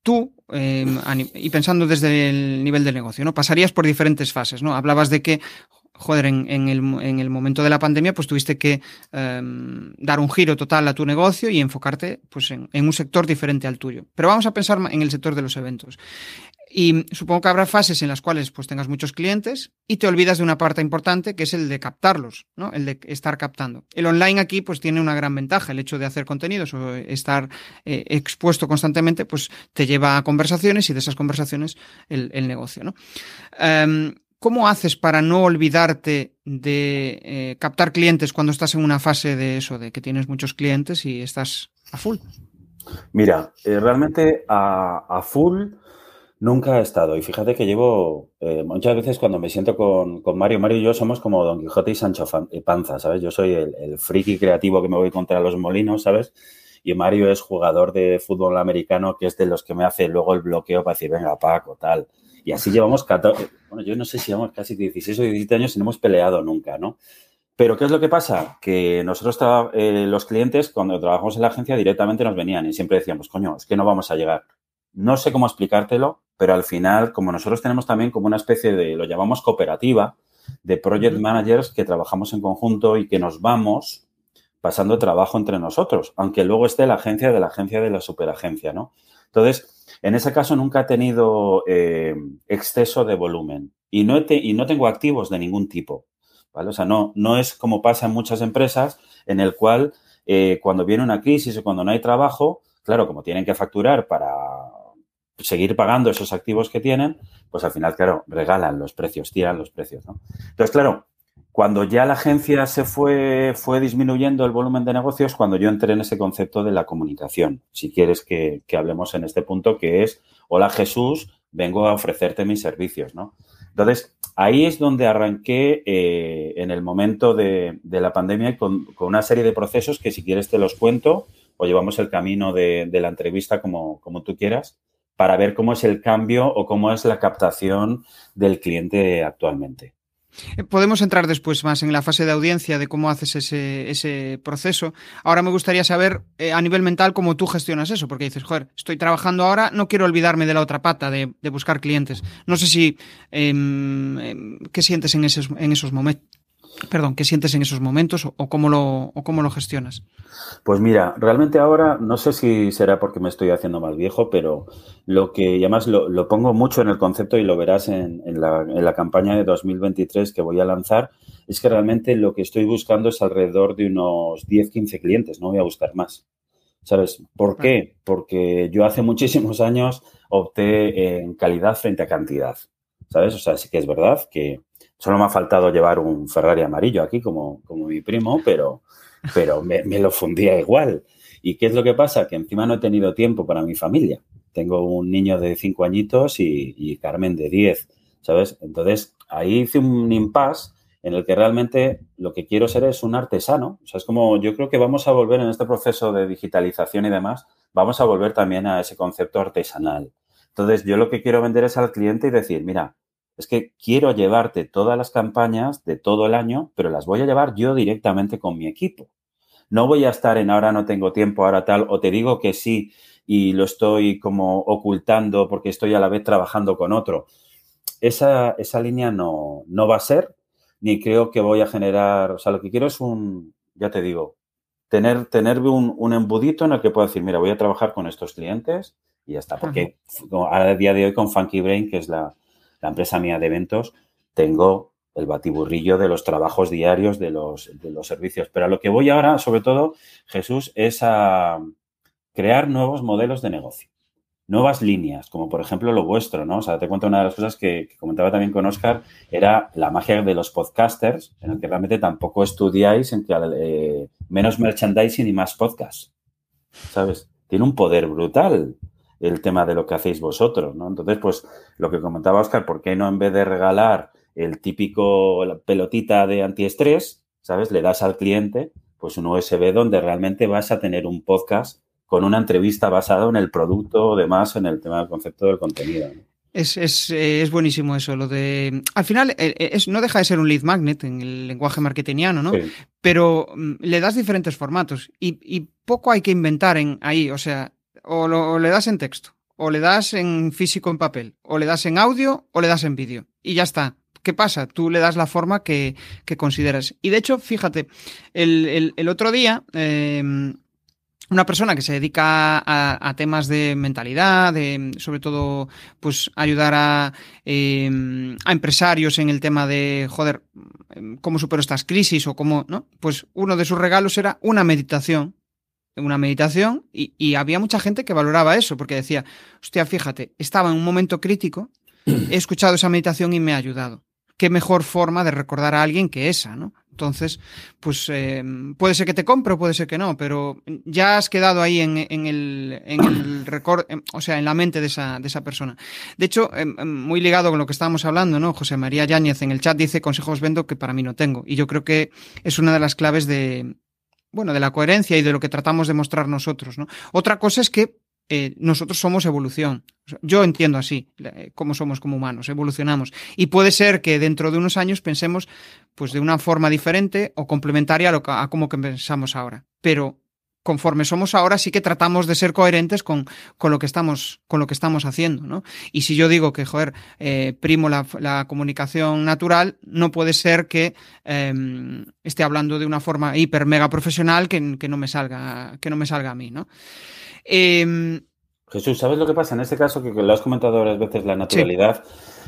tú, eh, y pensando desde el nivel del negocio, ¿no? Pasarías por diferentes fases, ¿no? Hablabas de que, joder, en, el, en el, momento de la pandemia, pues tuviste que eh, dar un giro total a tu negocio y enfocarte, pues, en, en, un sector diferente al tuyo. Pero vamos a pensar en el sector de los eventos. Y supongo que habrá fases en las cuales pues tengas muchos clientes y te olvidas de una parte importante que es el de captarlos, ¿no? El de estar captando. El online aquí pues tiene una gran ventaja, el hecho de hacer contenidos o estar eh, expuesto constantemente pues te lleva a conversaciones y de esas conversaciones el, el negocio, ¿no? Um, ¿Cómo haces para no olvidarte de eh, captar clientes cuando estás en una fase de eso, de que tienes muchos clientes y estás a full? Mira, eh, realmente a, a full Nunca he estado. Y fíjate que llevo eh, muchas veces cuando me siento con, con, Mario, Mario y yo somos como Don Quijote y Sancho Panza, ¿sabes? Yo soy el, el, friki creativo que me voy contra los molinos, ¿sabes? Y Mario es jugador de fútbol americano que es de los que me hace luego el bloqueo para decir, venga, Paco, tal. Y así llevamos 14, bueno, yo no sé si llevamos casi 16 o 17 años y no hemos peleado nunca, ¿no? Pero ¿qué es lo que pasa? Que nosotros, eh, los clientes, cuando trabajamos en la agencia, directamente nos venían y siempre decíamos, coño, es que no vamos a llegar. No sé cómo explicártelo, pero al final, como nosotros tenemos también como una especie de, lo llamamos cooperativa, de project managers que trabajamos en conjunto y que nos vamos pasando trabajo entre nosotros, aunque luego esté la agencia de la agencia de la superagencia, ¿no? Entonces, en ese caso nunca he tenido eh, exceso de volumen y no, te, y no tengo activos de ningún tipo, ¿vale? O sea, no, no es como pasa en muchas empresas en el cual eh, cuando viene una crisis o cuando no hay trabajo, claro, como tienen que facturar para seguir pagando esos activos que tienen, pues al final, claro, regalan los precios, tiran los precios, ¿no? Entonces, claro, cuando ya la agencia se fue, fue disminuyendo el volumen de negocios, cuando yo entré en ese concepto de la comunicación, si quieres que, que hablemos en este punto, que es, hola Jesús, vengo a ofrecerte mis servicios, ¿no? Entonces, ahí es donde arranqué eh, en el momento de, de la pandemia con, con, una serie de procesos que si quieres te los cuento o llevamos el camino de, de la entrevista como, como tú quieras para ver cómo es el cambio o cómo es la captación del cliente actualmente. Eh, podemos entrar después más en la fase de audiencia de cómo haces ese, proceso. Ahora me gustaría saber eh, a nivel mental cómo tú gestionas eso, porque dices, joder, estoy trabajando ahora, no quiero olvidarme de la otra pata, de, buscar clientes. No sé si, em, em, ¿qué sientes en esos, en esos momentos? Perdón, ¿qué sientes en esos momentos o cómo, lo, o cómo lo gestionas? Pues mira, realmente ahora no sé si será porque me estoy haciendo más viejo, pero lo que, y además lo, pongo mucho en el concepto y lo verás en, la, en, la, campaña de 2023 que voy a lanzar, es que realmente lo que estoy buscando es alrededor de unos 10, 15 clientes, no voy a buscar más. ¿Sabes? ¿Por qué? Porque yo hace muchísimos años opté en calidad frente a cantidad. ¿Sabes? O sea, sí que es verdad que Solo me ha faltado llevar un Ferrari amarillo aquí, como, como mi primo, pero, pero me, lo fundía igual. ¿Y qué es lo que pasa? Que encima no he tenido tiempo para mi familia. Tengo un niño de cinco añitos y, Carmen de diez, ¿sabes? Entonces, ahí hice un impasse en el que realmente lo que quiero ser es un artesano. O sea, es como yo creo que vamos a volver en este proceso de digitalización y demás, vamos a volver también a ese concepto artesanal. Entonces, yo lo que quiero vender es al cliente y decir, mira, es que quiero llevarte todas las campañas de todo el año, pero las voy a llevar yo directamente con mi equipo. No voy a estar en ahora no tengo tiempo, ahora tal, o te digo que sí y lo estoy como ocultando porque estoy a la vez trabajando con otro. Esa, esa línea no, no va a ser, ni creo que voy a generar, o sea, lo que quiero es un, ya te digo, tener, tener un, un embudito en el que puedo decir, mira, voy a trabajar con estos clientes y ya está, porque a día de hoy con Funky Brain, que es la, la empresa mía de eventos, tengo el batiburrillo de los trabajos diarios de los, de los servicios. Pero a lo que voy ahora, sobre todo, Jesús, es a crear nuevos modelos de negocio, nuevas líneas, como por ejemplo lo vuestro, ¿no? O sea, te cuento una de las cosas que, comentaba también con Oscar, era la magia de los podcasters, en el que realmente tampoco estudiáis en que eh, menos merchandising y más podcast, ¿sabes? Tiene un poder brutal el tema de lo que hacéis vosotros, ¿no? Entonces, pues lo que comentaba Oscar, ¿por qué no en vez de regalar el típico pelotita de antiestrés, ¿sabes? Le das al cliente pues un USB donde realmente vas a tener un podcast con una entrevista basada en el producto o demás, en el tema del concepto del contenido. Es, es, eh, es, buenísimo eso, lo de... Al final eh, eh, es, no deja de ser un lead magnet en el lenguaje marketingiano, ¿no? Pero mm, le das diferentes formatos y, y, poco hay que inventar en ahí, o sea, o, le das en texto, o le das en físico en papel, o le das en audio, o le das en vídeo. Y ya está. ¿Qué pasa? Tú le das la forma que, consideras. Y de hecho, fíjate, el, otro día, em, una persona que se dedica a, temas de mentalidad, sobre todo, pues ayudar a, em, a empresarios en el tema de, joder, cómo supero estas crisis o cómo, ¿no? Pues uno de sus regalos era una meditación una meditación y, había mucha gente que valoraba eso porque decía, hostia, fíjate, estaba en un momento crítico, he escuchado esa meditación y me ha ayudado. Qué mejor forma de recordar a alguien que esa, ¿no? Entonces, pues eh, puede ser que te compre o puede ser que no, pero ya has quedado ahí en, el, en el record, o sea, en la mente de esa, de esa persona. De hecho, em, em, muy ligado con lo que estábamos hablando, ¿no? José María Yáñez en el chat dice consejos vendo que para mí no tengo. Y yo creo que es una de las claves de, bueno, de la coherencia y de lo que tratamos de mostrar nosotros. ¿no? Otra cosa es que eh, nosotros somos evolución. Yo entiendo así eh, cómo somos como humanos, evolucionamos. Y puede ser que dentro de unos años pensemos pues de una forma diferente o complementaria a, lo a cómo pensamos ahora. Pero conforme somos ahora, sí que tratamos de ser coherentes con, con, lo, que estamos, con lo que estamos haciendo, ¿no? Y si yo digo que, joder, eh, primo la, comunicación natural, no puede ser que em, esté hablando de una forma hiper mega profesional que, no me salga, que no me salga a mí, ¿no? Em, Jesús, ¿sabes lo que pasa? En este caso, que lo has comentado varias veces, la naturalidad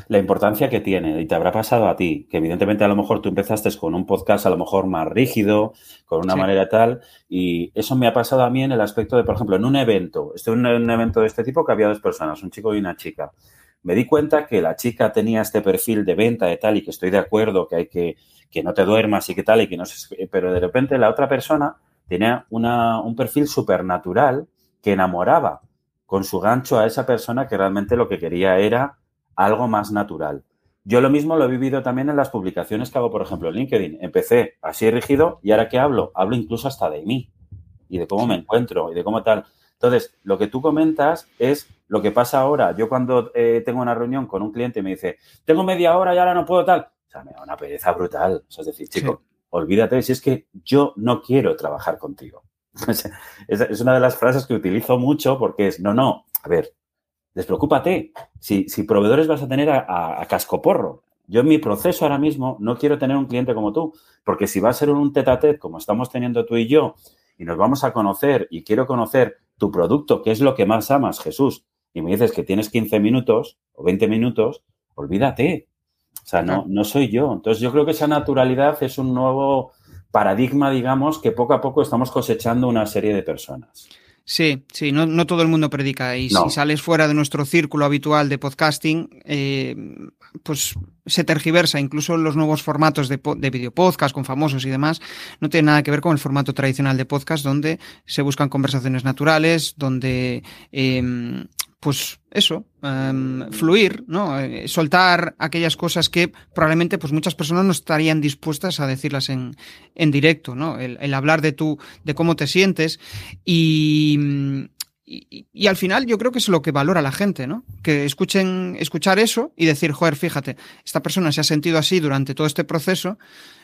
la importancia que tiene y te habrá pasado a ti, que evidentemente a lo mejor tú empezaste con un podcast a lo mejor más rígido, con una manera tal, y eso me ha pasado a mí en el aspecto de, por ejemplo, en un evento, estoy en un evento de este tipo que había dos personas, un chico y una chica. Me di cuenta que la chica tenía este perfil de venta de tal y que estoy de acuerdo que hay que que no te duermas y que tal y que no sé, pero de repente la otra persona tenía una, un perfil supernatural que enamoraba con su gancho a esa persona que realmente lo que quería era algo más natural. Yo lo mismo lo he vivido también en las publicaciones que hago, por ejemplo, en LinkedIn. Empecé así rígido y ahora que hablo, hablo incluso hasta de mí y de cómo me encuentro y de cómo tal. Entonces, lo que tú comentas es lo que pasa ahora. Yo cuando eh, tengo una reunión con un cliente y me dice, tengo media hora y ahora no puedo tal. O sea, me da una pereza brutal. O sea, es decir, chico, olvídate, si es que yo no quiero trabajar contigo. es una de las frases que utilizo mucho porque es, no, no, a ver, despreocúpate. Si, si proveedores vas a tener a, a, cascoporro. Yo en mi proceso ahora mismo no quiero tener un cliente como tú, porque si va a ser un tete a tete como estamos teniendo tú y yo, y nos vamos a conocer y quiero conocer tu producto, que es lo que más amas, Jesús, y me dices que tienes 15 minutos o 20 minutos, olvídate. O sea, no, no soy yo. Entonces yo creo que esa naturalidad es un nuevo paradigma, digamos, que poco a poco estamos cosechando una serie de personas. Sí, sí, no, no, todo el mundo predica. Y si sales fuera de nuestro círculo habitual de podcasting, eh, pues se tergiversa. Incluso los nuevos formatos de, de video podcast con famosos y demás no tienen nada que ver con el formato tradicional de podcast, donde se buscan conversaciones naturales, donde eh, pues eso, um, fluir, ¿no? Eh, soltar aquellas cosas que probablemente pues muchas personas no estarían dispuestas a decirlas en, en directo, ¿no? El, hablar de tu, de cómo te sientes y, y, al final yo creo que es lo que valora la gente, ¿no? Que escuchen, escuchar eso y decir, joder, fíjate, esta persona se ha sentido así durante todo este proceso,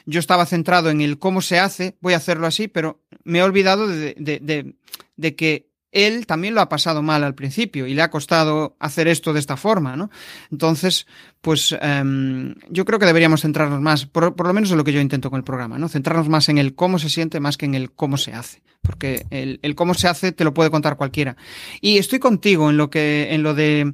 yo estaba centrado en el cómo se hace, voy a hacerlo así, pero me he olvidado de, de, de que él también lo ha pasado mal al principio y le ha costado hacer esto de esta forma, ¿no? Entonces, pues um, yo creo que deberíamos centrarnos más, por, por, lo menos es lo que yo intento con el programa, ¿no? Centrarnos más en el cómo se siente más que en el cómo se hace, porque el, el cómo se hace te lo puede contar cualquiera. Y estoy contigo en lo que, en lo de,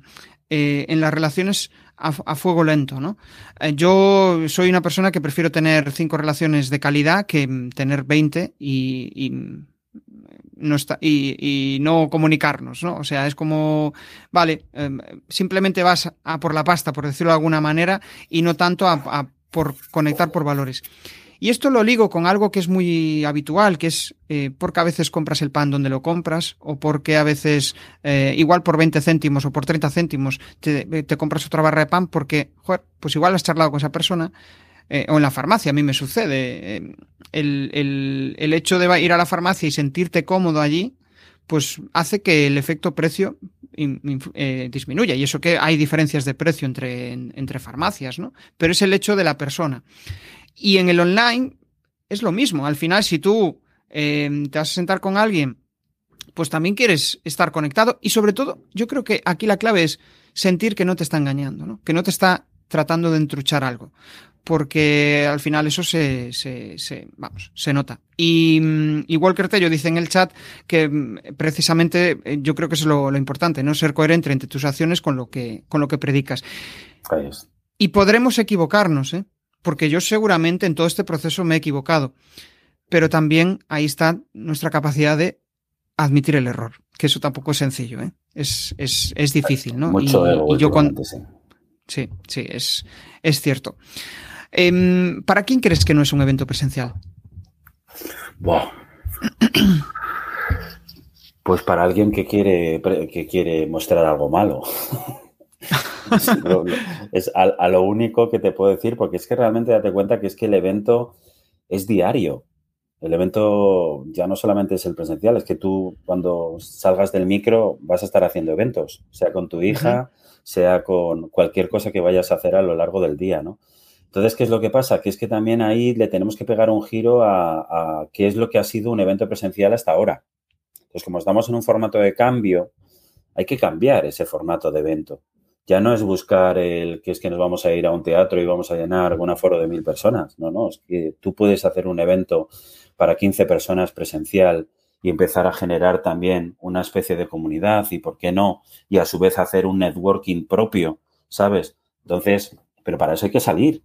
eh, en las relaciones a, a, fuego lento, ¿no? Eh, yo soy una persona que prefiero tener cinco relaciones de calidad que tener 20 y, y no está, y, no comunicarnos, ¿no? O sea, es como, vale, eh, simplemente vas a por la pasta, por decirlo de alguna manera, y no tanto a, por conectar por valores. Y esto lo ligo con algo que es muy habitual, que es eh, porque a veces compras el pan donde lo compras, o porque a veces, eh, igual por 20 céntimos o por 30 céntimos, te, te compras otra barra de pan porque, joder, pues igual has charlado con esa persona, eh, o en la farmacia, a mí me sucede. Eh, el, el, el, hecho de ir a la farmacia y sentirte cómodo allí, pues hace que el efecto precio eh, disminuya. Y eso que hay diferencias de precio entre, entre farmacias, ¿no? Pero es el hecho de la persona. Y en el online es lo mismo. Al final, si tú te vas a sentar con alguien, pues también quieres estar conectado. Y sobre todo, yo creo que aquí la clave es sentir que no te está engañando, ¿no? Que no te está tratando de entruchar algo porque al final eso se, se, se, vamos, se nota. Y, y Walker Tello dice en el chat que mm, precisamente eh, yo creo que es lo, lo, importante, no ser coherente entre tus acciones con lo que, con lo que predicas. Y podremos equivocarnos, ¿eh? porque yo seguramente en todo este proceso me he equivocado, pero también ahí está nuestra capacidad de admitir el error, que eso tampoco es sencillo, ¿eh? es, es, es difícil, ¿no? Mucho y, ego, y yo cuando... Sí. sí, sí, es, es cierto. Eh, ¿Para quién crees que no es un evento presencial? Wow. Pues para alguien que quiere, que quiere mostrar algo malo. es a, a, lo único que te puedo decir, porque es que realmente date cuenta que es que el evento es diario. El evento ya no solamente es el presencial, es que tú cuando salgas del micro vas a estar haciendo eventos, sea con tu hija, uh -huh. sea con cualquier cosa que vayas a hacer a lo largo del día, ¿no? Entonces, ¿qué es lo que pasa? Que es que también ahí le tenemos que pegar un giro a, qué es lo que ha sido un evento presencial hasta ahora. Entonces, como estamos en un formato de cambio, hay que cambiar ese formato de evento. Ya no es buscar el que es que nos vamos a ir a un teatro y vamos a llenar un aforo de mil personas. No, no, es que tú puedes hacer un evento para 15 personas presencial y empezar a generar también una especie de comunidad y, ¿por qué no? Y a su vez hacer un networking propio, ¿sabes? Entonces, pero para eso hay que salir,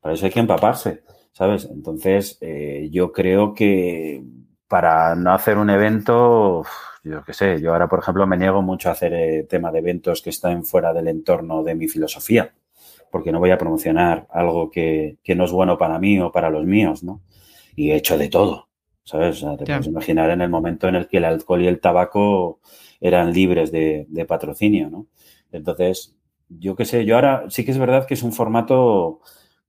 para eso hay que empaparse, ¿sabes? Entonces, eh, yo creo que para no hacer un evento, yo qué sé, yo ahora, por ejemplo, me niego mucho a hacer eh, tema de eventos que están fuera del entorno de mi filosofía, porque no voy a promocionar algo que, que no es bueno para mí o para los míos, ¿no? Y he hecho de todo, ¿sabes? O sea, te yeah. puedes imaginar en el momento en el que el alcohol y el tabaco eran libres de, de patrocinio, ¿no? Entonces, yo qué sé, yo ahora sí que es verdad que es un formato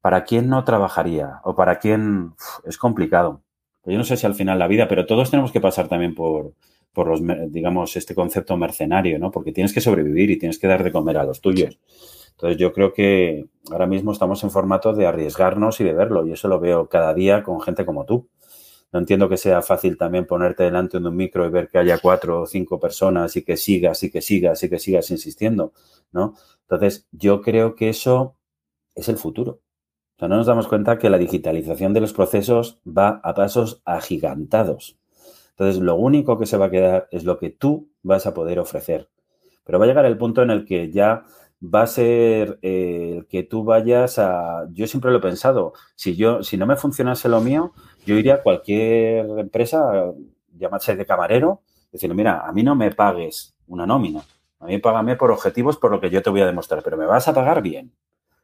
para quien no trabajaría o para quien uf, es complicado. Yo no sé si al final la vida, pero todos tenemos que pasar también por, por los, digamos, este concepto mercenario, ¿no? Porque tienes que sobrevivir y tienes que dar de comer a los tuyos. Entonces yo creo que ahora mismo estamos en formato de arriesgarnos y de verlo y eso lo veo cada día con gente como tú. No entiendo que sea fácil también ponerte delante de un micro y ver que haya cuatro o cinco personas y que sigas y que sigas y que sigas insistiendo, ¿no? Entonces, yo creo que eso es el futuro. Sea, no nos damos cuenta que la digitalización de los procesos va a pasos agigantados. Entonces, lo único que se va a quedar es lo que tú vas a poder ofrecer. Pero va a llegar el punto en el que ya va a ser eh, el que tú vayas a... Yo siempre lo he pensado, si yo, si no me funcionase lo mío, yo iría a cualquier empresa, llamarse de camarero, decirle, mira, a mí no me pagues una nómina, a mí págame por objetivos por lo que yo te voy a demostrar, pero me vas a pagar bien,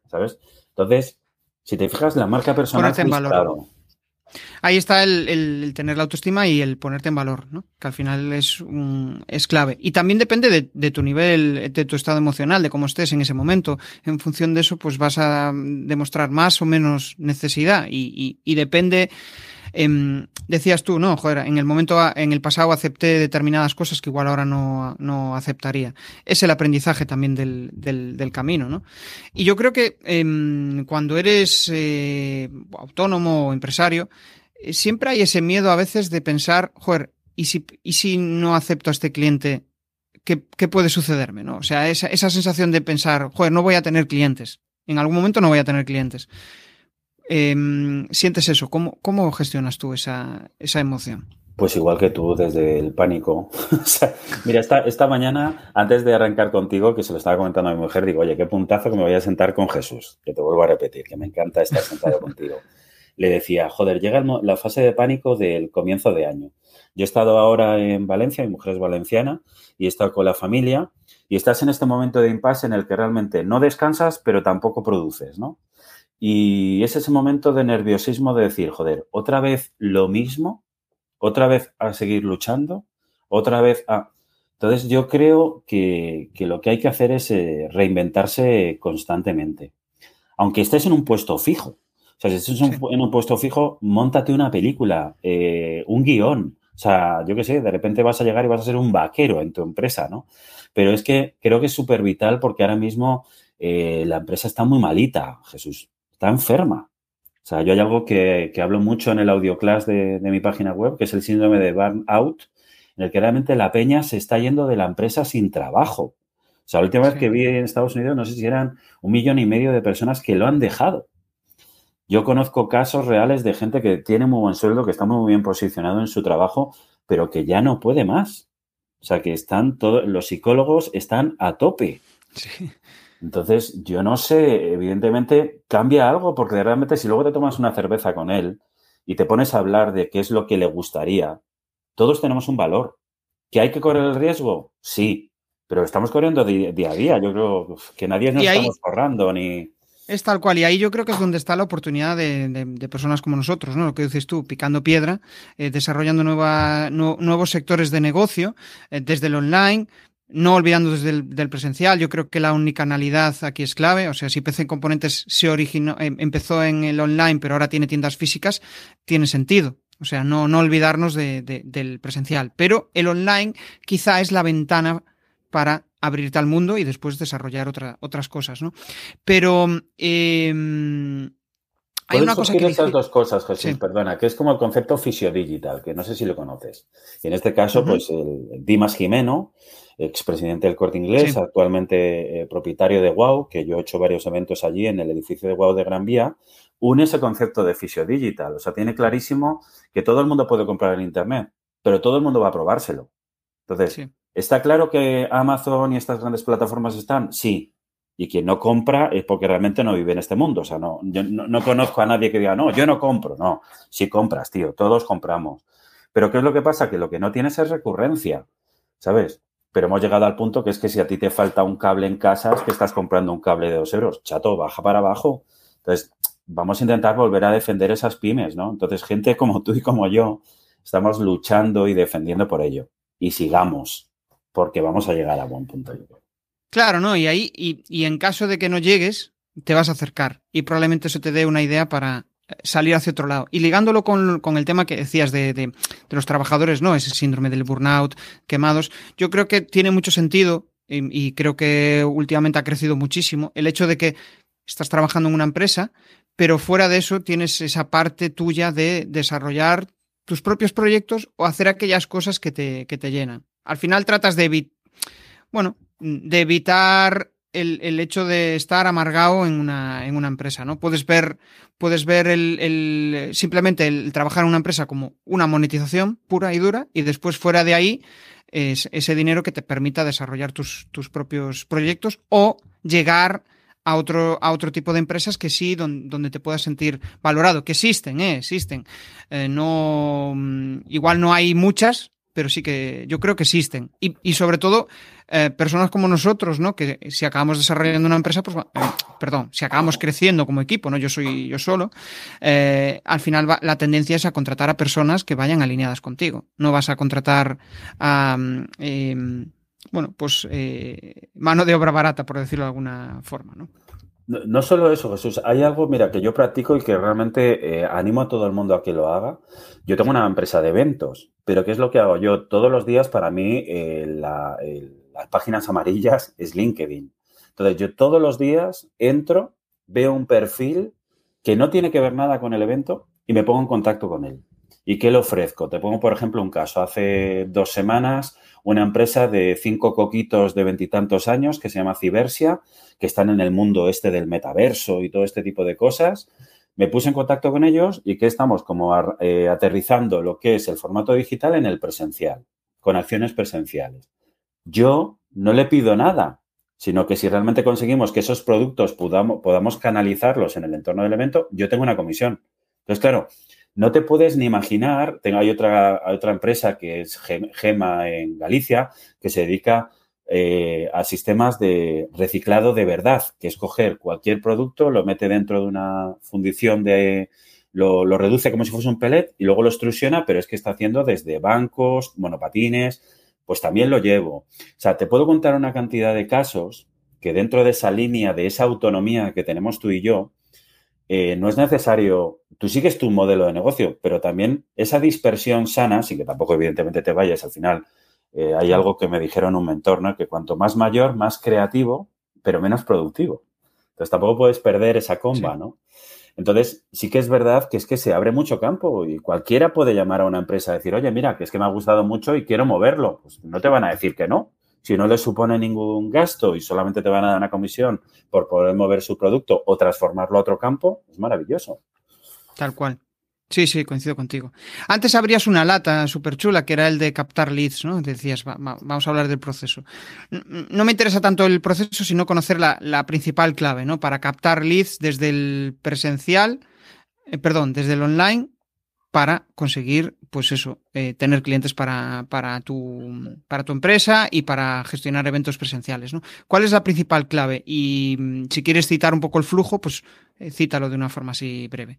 ¿sabes? Entonces, si te fijas, la marca personal... en valor. Ahí está el, tener la autoestima y el ponerte en valor, ¿no? que al final es, es clave. Y también depende de, tu nivel, de tu estado emocional, de cómo estés en ese momento. En función de eso, pues vas a demostrar más o menos necesidad y, y depende Em, decías tú, no, joder, en el momento, en el pasado acepté determinadas cosas que igual ahora no, aceptaría. Es el aprendizaje también del, camino, ¿no? Y yo creo que em, cuando eres eh, autónomo o empresario, eh, siempre hay ese miedo a veces de pensar, joder, ¿y si, y si no acepto a este cliente? ¿Qué, puede sucederme? ¿no? O sea, esa, esa sensación de pensar, joder, no voy a tener clientes. En algún momento no voy a tener clientes. Em, sientes eso? ¿Cómo, ¿Cómo, gestionas tú esa, esa, emoción? Pues igual que tú, desde el pánico. mira, esta, esta mañana, antes de arrancar contigo, que se lo estaba comentando a mi mujer, digo, oye, qué puntazo que me voy a sentar con Jesús, que te vuelvo a repetir, que me encanta estar sentado contigo. Le decía, joder, llega la fase de pánico del comienzo de año. Yo he estado ahora en Valencia, mi mujer es valenciana, y he estado con la familia, y estás en este momento de impasse en el que realmente no descansas, pero tampoco produces, ¿no? Y es ese momento de nerviosismo de decir, joder, otra vez lo mismo, otra vez a seguir luchando, otra vez a... Entonces yo creo que, lo que hay que hacer es eh, reinventarse constantemente. Aunque estés en un puesto fijo. O sea, si estés en un puesto fijo, montate una película, eh, un guion. O sea, yo qué sé, de repente vas a llegar y vas a ser un vaquero en tu empresa, ¿no? Pero es que creo que es súper vital porque ahora mismo eh, la empresa está muy malita, Jesús está enferma. O sea, yo hay algo que, hablo mucho en el audio class de, mi página web, que es el síndrome de burnout, en el que realmente la peña se está yendo de la empresa sin trabajo. O sea, la última vez que vi en Estados Unidos, no sé si eran un millón y medio de personas que lo han dejado. Yo conozco casos reales de gente que tiene muy buen sueldo, que está muy bien posicionado en su trabajo, pero que ya no puede más. O sea, que están todos, los psicólogos están a tope. Sí. Entonces, yo no sé, evidentemente cambia algo, porque realmente si luego te tomas una cerveza con él y te pones a hablar de qué es lo que le gustaría, todos tenemos un valor. ¿Que hay que correr el riesgo? Sí, pero estamos corriendo día a día. Yo creo que nadie nos estamos corriendo ni... Es tal cual, y ahí yo creo que es donde está la oportunidad de, personas como nosotros, ¿no? Lo que dices tú, picando piedra, eh, desarrollando nuevos sectores de negocio, eh, desde el online, no olvidando desde el presencial, yo creo que la unicanalidad aquí es clave. O sea, si PC Componentes se originó, em, empezó en el online, pero ahora tiene tiendas físicas, tiene sentido. O sea, no, no olvidarnos del presencial. Pero el online quizá es la ventana para abrirte al mundo y después desarrollar otras cosas, ¿no? Pero eh, hay una cosa que esas dos cosas, Jesús, perdona, que es como el concepto fisiodigital, que no sé si lo conoces. Y en este caso, pues el Dimas Jimeno, expresidente del Corte Inglés, actualmente eh, propietario de WOW, que yo he hecho varios eventos allí en el edificio de WOW de Gran Vía, une ese concepto de fisiodigital. O sea, tiene clarísimo que todo el mundo puede comprar en Internet, pero todo el mundo va a probárselo. Entonces, ¿está claro que Amazon y estas grandes plataformas están? Sí, y quien no compra es porque realmente no vive en este mundo. O sea, no, yo no, conozco a nadie que diga, no, yo no compro. No, sí compras, tío, todos compramos. Pero ¿qué es lo que pasa? Que lo que no tienes es recurrencia, ¿sabes? Pero hemos llegado al punto que es que si a ti te falta un cable en casa, es que estás comprando un cable de dos euros. Chato, baja para abajo. Entonces, vamos a intentar volver a defender esas pymes, ¿no? Entonces, gente como tú y como yo, estamos luchando y defendiendo por ello. Y sigamos, porque vamos a llegar a buen punto. Claro, ¿no? Y ahí, y, en caso de que no llegues, te vas a acercar. Y probablemente eso te dé una idea para salir hacia otro lado. Y ligándolo con, el tema que decías de, de, los trabajadores, ¿no? Ese síndrome del burnout, quemados, yo creo que tiene mucho sentido y, creo que últimamente ha crecido muchísimo el hecho de que estás trabajando en una empresa, pero fuera de eso tienes esa parte tuya de desarrollar tus propios proyectos o hacer aquellas cosas que te, que te llenan. Al final tratas de, bueno, de evitar el, hecho de estar amargado en una, en una empresa, ¿no? Puedes ver, puedes ver el, simplemente el trabajar en una empresa como una monetización pura y dura y después fuera de ahí es ese dinero que te permita desarrollar tus, tus propios proyectos o llegar a otro, a otro tipo de empresas que sí, donde, te puedas sentir valorado, que existen, ¿eh? existen. Eh, no, mm, igual no hay muchas, pero sí que yo creo que existen. Y, sobre todo, eh, personas como nosotros, ¿no? Que si acabamos desarrollando una empresa, pues, eh, perdón, si acabamos creciendo como equipo, ¿no? Yo soy yo solo, eh, al final la tendencia es a contratar a personas que vayan alineadas contigo. No vas a contratar a, em, bueno, pues mano de obra barata, por decirlo de alguna forma, ¿no? No, solo eso, Jesús. Hay algo, mira, que yo practico y que realmente eh, animo a todo el mundo a que lo haga. Yo tengo una empresa de eventos, pero ¿qué es lo que hago yo? Todos los días, para mí, eh, las páginas amarillas es LinkedIn. Entonces, yo todos los días entro, veo un perfil que no tiene que ver nada con el evento y me pongo en contacto con él. ¿Y qué le ofrezco? Te pongo, por ejemplo, un caso. Hace dos semanas, una empresa de cinco coquitos de veintitantos años que se llama Cibersia, que están en el mundo este del metaverso y todo este tipo de cosas. Me puse en contacto con ellos y que estamos como eh, aterrizando lo que es el formato digital en el presencial, con acciones presenciales. Yo no le pido nada, sino que si realmente conseguimos que esos productos podamos, canalizarlos en el entorno del evento, yo tengo una comisión. Entonces, claro, no te puedes ni imaginar, tengo, hay otra, otra empresa que es Gema en Galicia, que se dedica eh, a sistemas de reciclado de verdad, que es coger cualquier producto, lo mete dentro de una fundición de... Lo, reduce como si fuese un pellet y luego lo extrusiona, pero es que está haciendo desde bancos, monopatines, pues también lo llevo. O sea, te puedo contar una cantidad de casos que dentro de esa línea, de esa autonomía que tenemos tú y yo, eh, no es necesario, tú sigues tu modelo de negocio, pero también esa dispersión sana, sin que tampoco evidentemente te vayas al final, eh, hay algo que me dijeron un mentor, ¿no? Que cuanto más mayor, más creativo, pero menos productivo. Entonces tampoco puedes perder esa comba, ¿no? Entonces, sí que es verdad que es que se abre mucho campo y cualquiera puede llamar a una empresa y decir, oye, mira, que es que me ha gustado mucho y quiero moverlo. Pues no te van a decir que no si no le supone ningún gasto y solamente te van a dar una comisión por poder mover su producto o transformarlo a otro campo, es maravilloso. Tal cual. Sí, sí, coincido contigo. Antes abrías una lata súper chula que era el de captar leads, ¿no? Decías, vamos a hablar del proceso. No me interesa tanto el proceso, sino conocer la, principal clave, ¿no? Para captar leads desde el presencial, eh, perdón, desde el online para conseguir, pues eso, eh, tener clientes para, para, tu, para tu empresa y para gestionar eventos presenciales. ¿no? ¿Cuál es la principal clave? Y mm, si quieres citar un poco el flujo, pues eh, cítalo de una forma así breve.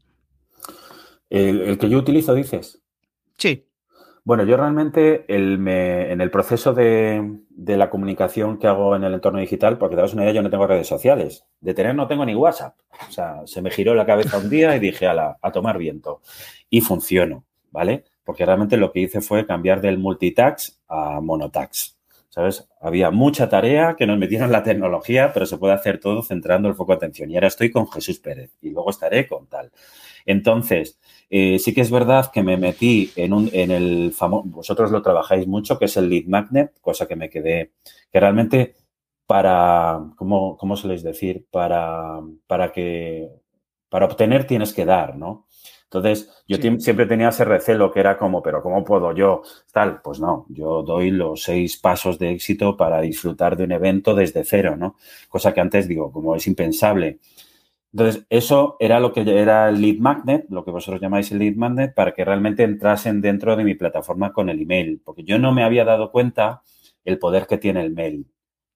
¿El, que yo utilizo, dices? Sí. Bueno, yo realmente en el proceso de, la comunicación que hago en el entorno digital, porque te das una idea, yo no tengo redes sociales. De tener no tengo ni WhatsApp. O sea, se me giró la cabeza un día y dije, a, a tomar viento. Y funcionó, ¿vale? Porque realmente lo que hice fue cambiar del multitax a monotax. ¿Sabes? Había mucha tarea que nos metieron la tecnología, pero se puede hacer todo centrando el foco de atención. Y ahora estoy con Jesús Pérez y luego estaré con tal. Entonces, eh, sí que es verdad que me metí en, un, en el famoso, vosotros lo trabajáis mucho, que es el lead magnet, cosa que me quedé, que realmente para, ¿cómo, cómo soléis decir? Para, para que, para obtener tienes que dar, ¿no? Entonces, yo siempre tenía ese recelo que era como, pero ¿cómo puedo yo? Tal, pues no, yo doy los seis pasos de éxito para disfrutar de un evento desde cero, ¿no? Cosa que antes digo, como es impensable. Entonces, eso era lo que era el lead magnet, lo que vosotros llamáis el lead magnet, para que realmente entrasen dentro de mi plataforma con el email, porque yo no me había dado cuenta el poder que tiene el mail,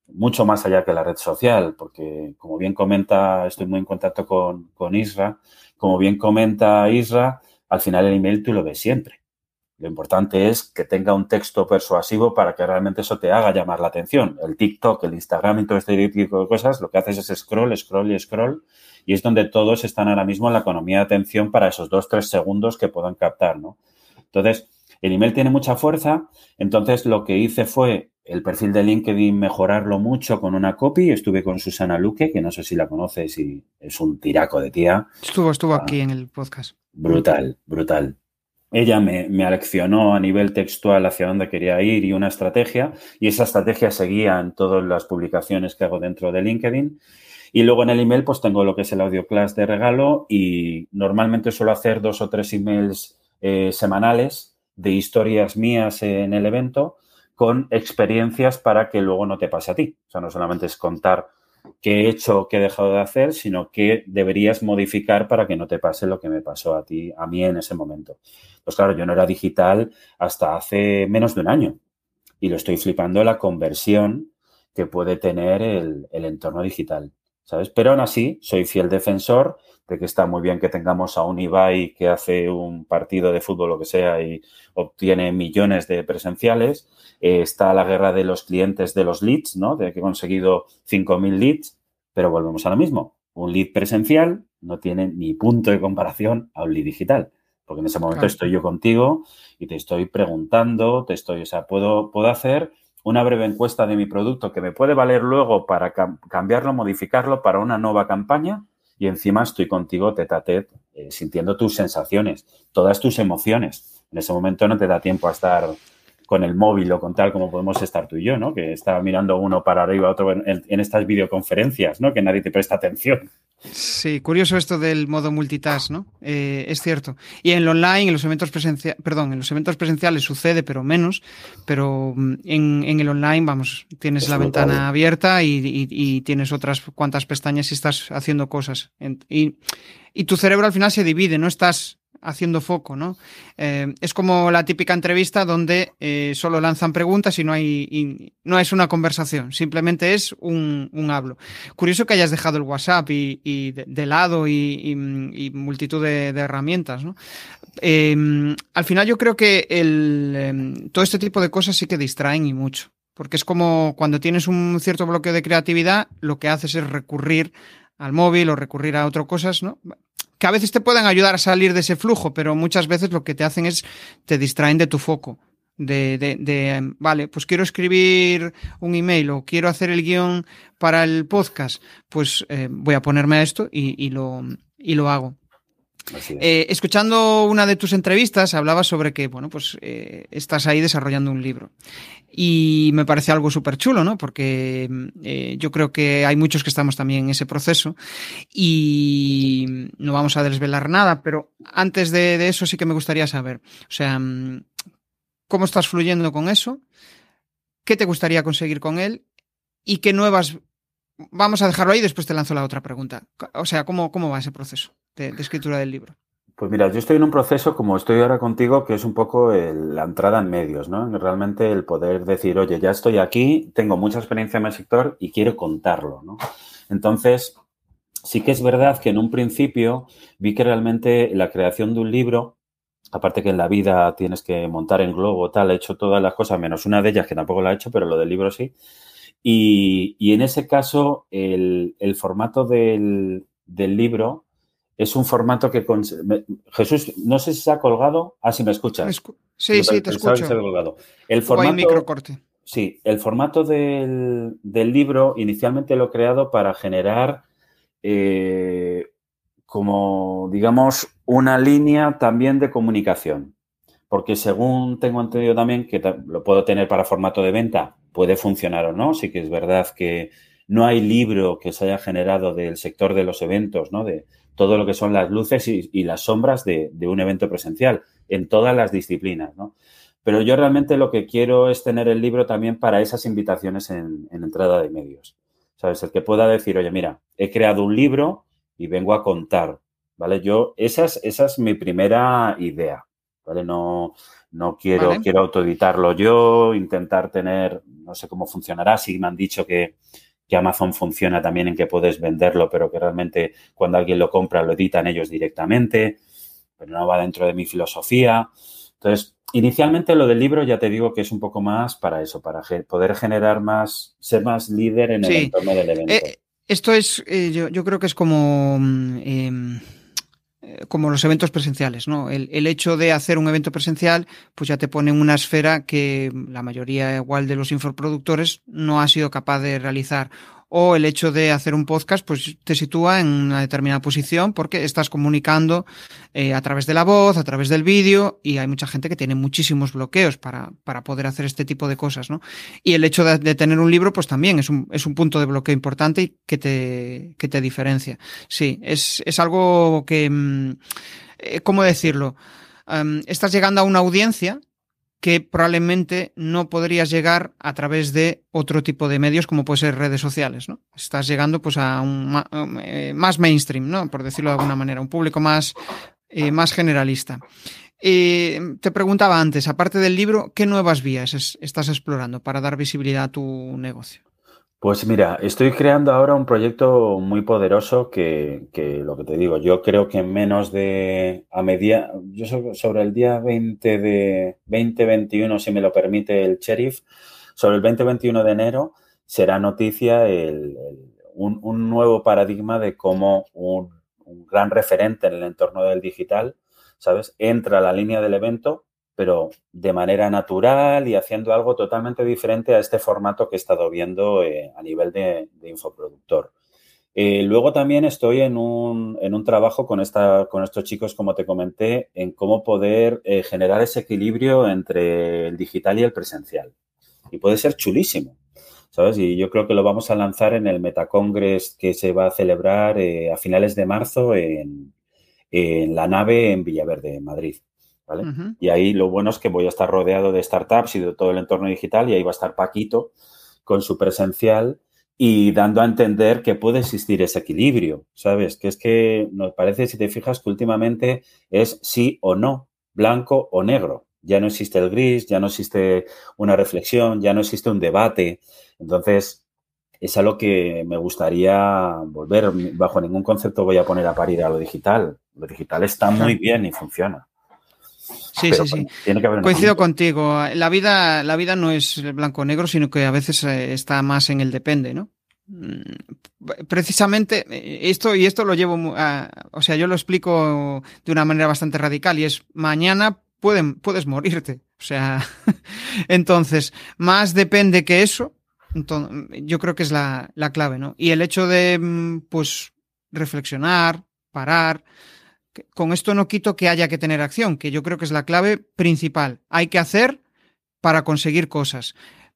mucho más allá que la red social, porque como bien comenta, estoy muy en contacto con, con Isra, como bien comenta Isra, al final el email tú lo ves siempre. Lo importante es que tenga un texto persuasivo para que realmente eso te haga llamar la atención. El TikTok, el Instagram y todo este tipo de cosas, lo que haces es scroll, scroll y scroll y es donde todos están ahora mismo en la economía de atención para esos dos, tres segundos que puedan captar, ¿no? Entonces, el email tiene mucha fuerza, entonces lo que hice fue el perfil de LinkedIn mejorarlo mucho con una copy. Estuve con Susana Luque, que no sé si la conoces y es un tiraco de tía. Estuvo, estuvo aquí en el podcast. Brutal, brutal. Ella me, me, aleccionó a nivel textual hacia dónde quería ir y una estrategia, y esa estrategia seguía en todas las publicaciones que hago dentro de LinkedIn. Y luego en el email, pues tengo lo que es el audio class de regalo y normalmente suelo hacer dos o tres emails eh, semanales de historias mías en el evento con experiencias para que luego no te pase a ti. O sea, no solamente es contar qué he hecho o qué he dejado de hacer, sino qué deberías modificar para que no te pase lo que me pasó a ti, a mí en ese momento. Pues claro, yo no era digital hasta hace menos de un año y lo estoy flipando la conversión que puede tener el, el entorno digital, ¿sabes? Pero aún así, soy fiel defensor de que está muy bien que tengamos a un Ibai que hace un partido de fútbol, lo que sea, y obtiene millones de presenciales. Eh, está la guerra de los clientes de los leads, ¿no? De que he conseguido 5.000 leads, pero volvemos a lo mismo. Un lead presencial no tiene ni punto de comparación a un lead digital. Porque en ese momento estoy yo contigo y te estoy preguntando, te estoy, o sea, puedo, puedo hacer una breve encuesta de mi producto que me puede valer luego para cambiarlo, modificarlo para una nueva campaña y encima estoy contigo tete a tete, eh, sintiendo tus sensaciones, todas tus emociones. En ese momento no te da tiempo a estar con el móvil o con tal como podemos estar tú y yo, ¿no? Que está mirando uno para arriba, otro en, estas videoconferencias, ¿no? Que nadie te presta atención. Sí, curioso esto del modo multitask, ¿no? Eh, es cierto. Y en el online, en los eventos presenciales, perdón, en los eventos presenciales sucede, pero menos. Pero mm, en, el online, vamos, tienes la ventana abierta y, tienes otras cuantas pestañas y estás haciendo cosas. Y, y tu cerebro al final se divide, no estás haciendo foco, ¿no? Eh, es como la típica entrevista donde eh, solo lanzan preguntas y no hay no es una conversación, simplemente es un, hablo. Curioso que hayas dejado el WhatsApp y, de, lado y, multitud de, herramientas, ¿no? Eh, al final yo creo que el, todo este tipo de cosas sí que distraen y mucho. Porque es como cuando tienes un cierto bloqueo de creatividad, lo que haces es recurrir al móvil o recurrir a otras cosas, ¿no? Que a veces te pueden ayudar a salir de ese flujo, pero muchas veces lo que te hacen es te distraen de tu foco. De, de, vale, pues quiero escribir un email o quiero hacer el guion para el podcast, pues eh, voy a ponerme a esto y, lo, y lo hago. Eh, escuchando una de tus entrevistas, hablabas sobre que, bueno, pues eh, estás ahí desarrollando un libro. Y me parece algo súper chulo, ¿no? Porque eh, yo creo que hay muchos que estamos también en ese proceso y no vamos a desvelar nada, pero antes de, de eso sí que me gustaría saber, o sea, ¿cómo estás fluyendo con eso? ¿Qué te gustaría conseguir con él? ¿Y qué nuevas... Vamos a dejarlo ahí después te lanzo la otra pregunta. O sea, ¿cómo, cómo va ese proceso? De, escritura del libro? Pues mira, yo estoy en un proceso, como estoy ahora contigo, que es un poco la entrada en medios, ¿no? Realmente el poder decir, oye, ya estoy aquí, tengo mucha experiencia en el sector y quiero contarlo, ¿no? Entonces, sí que es verdad que en un principio vi que realmente la creación de un libro, aparte que en la vida tienes que montar en globo, tal, he hecho todas las cosas, menos una de ellas que tampoco la he hecho, pero lo del libro sí. Y, en ese caso, el, formato del, del libro es un formato que... Jesús, no sé si se ha colgado. Ah, si me escuchas. Sí, sí, te escucho. El formato... Sí, el formato del, libro inicialmente lo he creado para generar eh, como, digamos, una línea también de comunicación. Porque según tengo entendido también que lo puedo tener para formato de venta, puede funcionar o no. Sí que es verdad que no hay libro que se haya generado del sector de los eventos, ¿no? De, todo lo que son las luces y, las sombras de, un evento presencial en todas las disciplinas, ¿no? Pero yo realmente lo que quiero es tener el libro también para esas invitaciones en, entrada de medios. ¿Sabes? El que pueda decir, oye, mira, he creado un libro y vengo a contar, ¿vale? Yo, esa es, esa es mi primera idea, ¿vale? No, no quiero, quiero autoeditarlo yo, intentar tener, no sé cómo funcionará, si me han dicho que, que Amazon funciona también en que puedes venderlo, pero que realmente cuando alguien lo compra lo editan ellos directamente, pero no va dentro de mi filosofía. Entonces, inicialmente lo del libro ya te digo que es un poco más para eso, para poder generar más, ser más líder en el entorno del evento. Eh, Esto es, eh, yo, creo que es como, mm, em, eh, como los eventos presenciales, ¿no? El, el, hecho de hacer un evento presencial, pues ya te pone en una esfera que la mayoría igual de los infoproductores no ha sido capaz de realizar o el hecho de hacer un podcast pues te sitúa en una determinada posición porque estás comunicando eh, a través de la voz, a través del vídeo y hay mucha gente que tiene muchísimos bloqueos para, para poder hacer este tipo de cosas, ¿no? Y el hecho de, tener un libro pues también es un, es un punto de bloqueo importante y que te, que te diferencia. Sí, es, es algo que, mm, eh, ¿cómo decirlo? estás llegando a una audiencia que probablemente no podrías llegar a través de otro tipo de medios como puede ser redes sociales, ¿no? Estás llegando pues a un eh, más mainstream, ¿no? Por decirlo de alguna manera, un público más, eh, más generalista. Eh, te preguntaba antes, aparte del libro, ¿qué nuevas vías estás explorando para dar visibilidad a tu negocio? Pues mira, estoy creando ahora un proyecto muy poderoso que, lo que te digo, yo creo que en menos de a media, yo sobre el día 20 de 2021, si me lo permite el sheriff, sobre el 20-21 de enero será noticia un, nuevo paradigma de cómo un, un gran referente en el entorno del digital, ¿sabes? Entra a la línea del evento pero de manera natural y haciendo algo totalmente diferente a este formato que he estado viendo eh, a nivel de, infoproductor. Eh, luego también estoy en un, en un trabajo con, esta, con estos chicos, como te comenté, en cómo poder eh, generar ese equilibrio entre el digital y el presencial. Y puede ser chulísimo, ¿sabes? Y yo creo que lo vamos a lanzar en el Metacongress que se va a celebrar a finales de marzo en, en la nave en Villaverde, Madrid. Y ahí lo bueno es que voy a estar rodeado de startups y de todo el entorno digital y ahí va a estar Paquito con su presencial y dando a entender que puede existir ese equilibrio, ¿sabes? Que es que nos parece, si te fijas, que últimamente es sí o no, blanco o negro. Ya no existe el gris, ya no existe una reflexión, ya no existe un debate. Entonces, es a lo que me gustaría volver. Bajo ningún concepto voy a poner a parir a lo digital. Lo digital está muy bien y funciona. Sí, sí, sí. Coincido contigo. La vida, la vida no es blanco-negro, sino que a veces eh, está más en el depende, ¿no? Mm, precisamente eh, esto y esto lo llevo, a, o sea, yo lo explico de una manera bastante radical y es mañana pueden, puedes morirte. O sea, entonces, más depende que eso, yo creo que es la, la clave, ¿no? Y el hecho de, mm, pues, reflexionar, parar, con esto no quito que haya que tener acción, que yo creo que es la clave principal. Hay que hacer para conseguir cosas.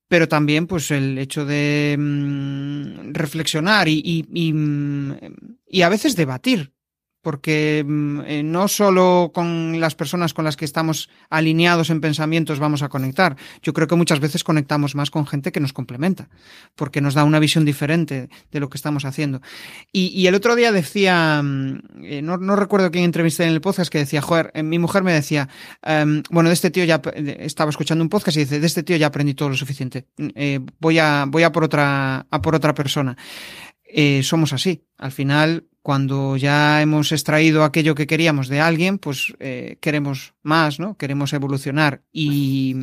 Pero también, pues, el hecho de mm, reflexionar y, y, y, a veces debatir porque mm, eh, no solo con las personas con las que estamos alineados en pensamientos vamos a conectar. Yo creo que muchas veces conectamos más con gente que nos complementa, porque nos da una visión diferente de lo que estamos haciendo. Y, el otro día decía, mm, eh, no, recuerdo quién entrevisté en el podcast, que decía, joder, eh, mi mujer me decía, em, bueno, de este tío ya estaba escuchando un podcast y dice, de este tío ya aprendí todo lo suficiente. voy a, voy a por otra, a por otra persona. somos así. Al final, cuando ya hemos extraído aquello que queríamos de alguien, pues eh, queremos más, ¿no? Queremos evolucionar y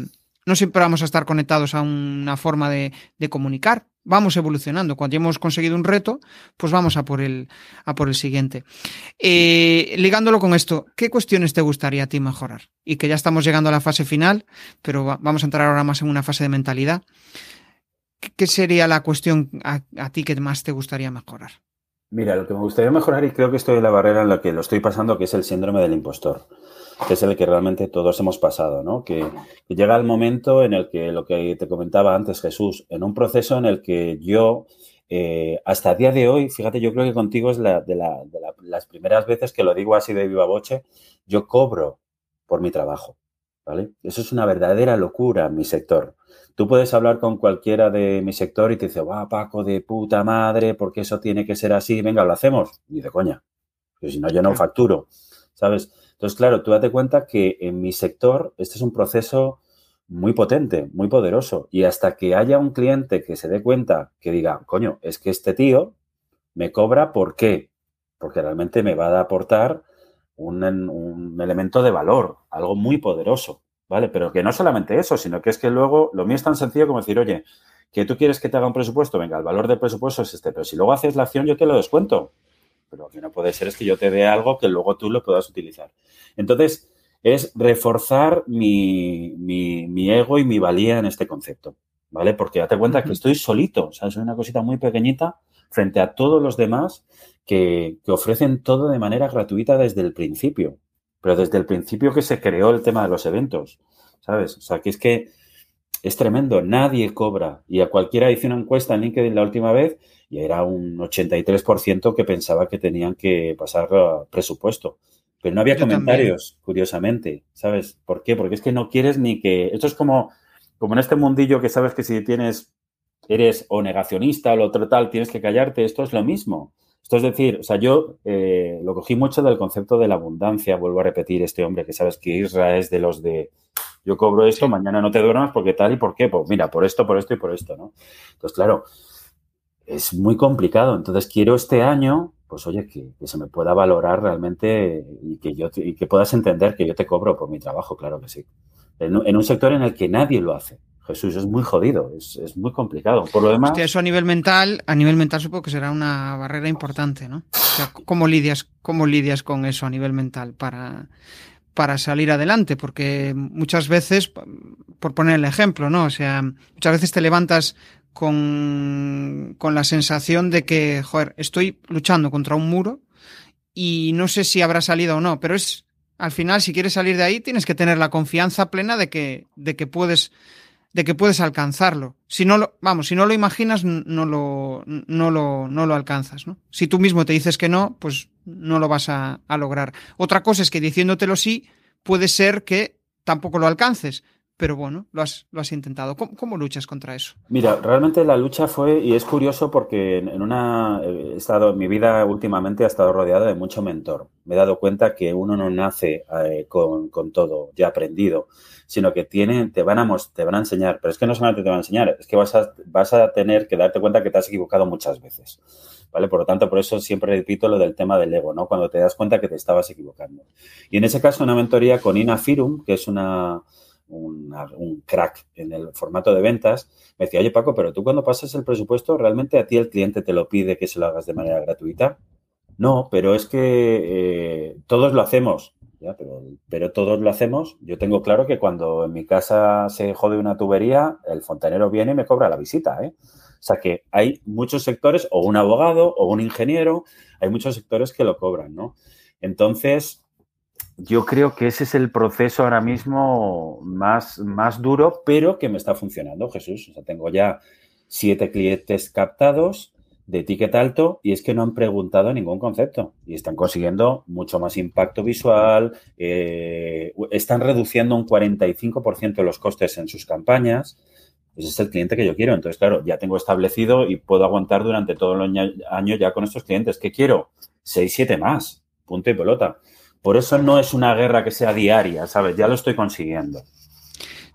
no siempre vamos a estar conectados a una forma de, comunicar. Vamos evolucionando. Cuando ya hemos conseguido un reto, pues vamos a por el, a por el siguiente. Eh, ligándolo con esto, ¿qué cuestiones te gustaría a ti mejorar? Y que ya estamos llegando a la fase final, pero vamos a entrar ahora más en una fase de mentalidad. ¿Qué sería la cuestión a ti que más te gustaría mejorar? Mira, lo que me gustaría mejorar, y creo que estoy en la barrera en la que lo estoy pasando, que es el síndrome del impostor, que es el que realmente todos hemos pasado, ¿no? Que, llega el momento en el que, lo que te comentaba antes Jesús, en un proceso en el que yo, eh, hasta el día de hoy, fíjate, yo creo que contigo es la, de, las primeras veces que lo digo así de viva voce, yo cobro por mi trabajo, ¿vale? Eso es una verdadera locura en mi sector. Tú puedes hablar con cualquiera de mi sector y te dice, va, Paco, de puta madre, porque eso tiene que ser así, venga, lo hacemos. Y de coña, que si no, yo no facturo, ¿sabes? Entonces, claro, tú date cuenta que en mi sector este es un proceso muy potente, muy poderoso. Y hasta que haya un cliente que se dé cuenta, que diga, coño, es que este tío me cobra, ¿por qué? Porque realmente me va a aportar un, un elemento de valor, algo muy poderoso. ¿Vale? Pero que no solamente eso, sino que es que luego lo mío es tan sencillo como decir, oye, ¿Que tú quieres que te haga un presupuesto? Venga, el valor del presupuesto es este, pero si luego haces la acción yo te lo descuento. Pero lo que no puede ser es que yo te dé algo que luego tú lo puedas utilizar. Entonces, es reforzar mi, mi, ego y mi valía en este concepto, ¿vale? Porque date cuenta que estoy solito, o sea, soy una cosita muy pequeñita frente a todos los demás que, que ofrecen todo de manera gratuita desde el principio, pero desde el principio que se creó el tema de los eventos, ¿sabes? O sea, que es que es tremendo, nadie cobra. Y a cualquiera hice una encuesta en LinkedIn la última vez y era un 83% que pensaba que tenían que pasar presupuesto. Pero no había comentarios, curiosamente, ¿sabes? ¿Por qué? Porque es que no quieres ni que... Esto es como, como en este mundillo que sabes que si tienes, eres o negacionista o lo otro tal, tienes que callarte. Esto es lo mismo. Esto es decir, o sea, yo eh, lo cogí mucho del concepto de la abundancia, vuelvo a repetir, este hombre que sabes que Israel es de los de yo cobro esto, mañana no te duermas porque tal y por qué, pues mira, por esto, por esto y por esto, ¿no? Entonces, claro, es muy complicado. Entonces, quiero este año, pues oye, que, se me pueda valorar realmente y que yo y que puedas entender que yo te cobro por mi trabajo, claro que sí. en un sector en el que nadie lo hace. Jesús, es muy jodido, es, muy complicado. Por lo demás. eso a nivel mental, a nivel mental supongo que será una barrera importante, ¿no? O sea, ¿cómo lidias, cómo lidias con eso a nivel mental para, para salir adelante? Porque muchas veces, por poner el ejemplo, ¿no? O sea, muchas veces te levantas con, con la sensación de que, joder, estoy luchando contra un muro y no sé si habrá salido o no, pero es, al final, si quieres salir de ahí, tienes que tener la confianza plena de que, de que puedes de que puedes alcanzarlo. Si no lo, vamos, si no lo imaginas, no lo, no lo, no lo alcanzas, ¿no? Si tú mismo te dices que no, pues no lo vas a, a lograr. Otra cosa es que diciéndotelo sí, puede ser que tampoco lo alcances pero bueno, lo has, lo has intentado. ¿Cómo, luchas contra eso? Mira, realmente la lucha fue, y es curioso porque en una, he estado, mi vida últimamente ha estado rodeada de mucho mentor. Me he dado cuenta que uno no nace eh, con, con, todo ya aprendido, sino que tiene, te, van a, te van a enseñar, pero es que no solamente te van a enseñar, es que vas a, vas a tener que darte cuenta que te has equivocado muchas veces. ¿Vale? Por lo tanto, por eso siempre repito lo del tema del ego, ¿no? Cuando te das cuenta que te estabas equivocando. Y en ese caso, una mentoría con Ina Firum, que es una, un crack en el formato de ventas, me decía, oye Paco, pero tú cuando pasas el presupuesto, ¿realmente a ti el cliente te lo pide que se lo hagas de manera gratuita? No, pero es que eh, todos lo hacemos, pero, todos lo hacemos. Yo tengo claro que cuando en mi casa se jode una tubería, el fontanero viene y me cobra la visita. ¿eh? O sea que hay muchos sectores, o un abogado, o un ingeniero, hay muchos sectores que lo cobran, ¿no? Entonces, yo creo que ese es el proceso ahora mismo más, más duro, pero que me está funcionando, Jesús. O sea, tengo ya siete clientes captados de ticket alto y es que no han preguntado ningún concepto y están consiguiendo mucho más impacto visual, eh, están reduciendo un 45% los costes en sus campañas. Ese es el cliente que yo quiero. Entonces, claro, ya tengo establecido y puedo aguantar durante todo el año ya con estos clientes. ¿Qué quiero? Seis, siete más. Punto y pelota. Por eso no es una guerra que sea diaria, ¿sabes? Ya lo estoy consiguiendo.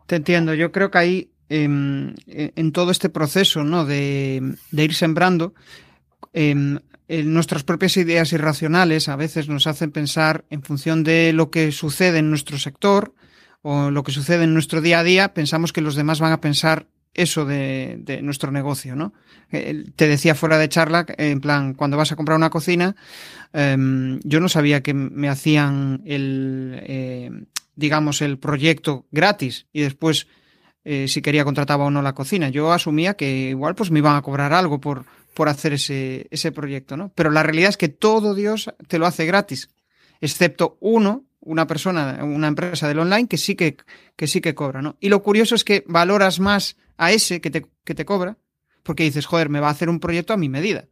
Te entiendo. Yo creo que ahí, em, en todo este proceso ¿no? de, ir sembrando, em, nuestras propias ideas irracionales a veces nos hacen pensar en función de lo que sucede en nuestro sector o lo que sucede en nuestro día a día, pensamos que los demás van a pensar eso de, nuestro negocio, ¿no? Eh, te decía fuera de charla, en plan, cuando vas a comprar una cocina, em, yo no sabía que me hacían el, eh, digamos, el proyecto gratis y después eh, si quería contrataba o no la cocina. Yo asumía que igual pues me iban a cobrar algo por, por hacer ese, ese proyecto, ¿no? Pero la realidad es que todo Dios te lo hace gratis, excepto uno una persona, una empresa del online que sí que, que sí que cobra, ¿no? Y lo curioso es que valoras más a ese que te, que te cobra, porque dices, joder, me va a hacer un proyecto a mi medida.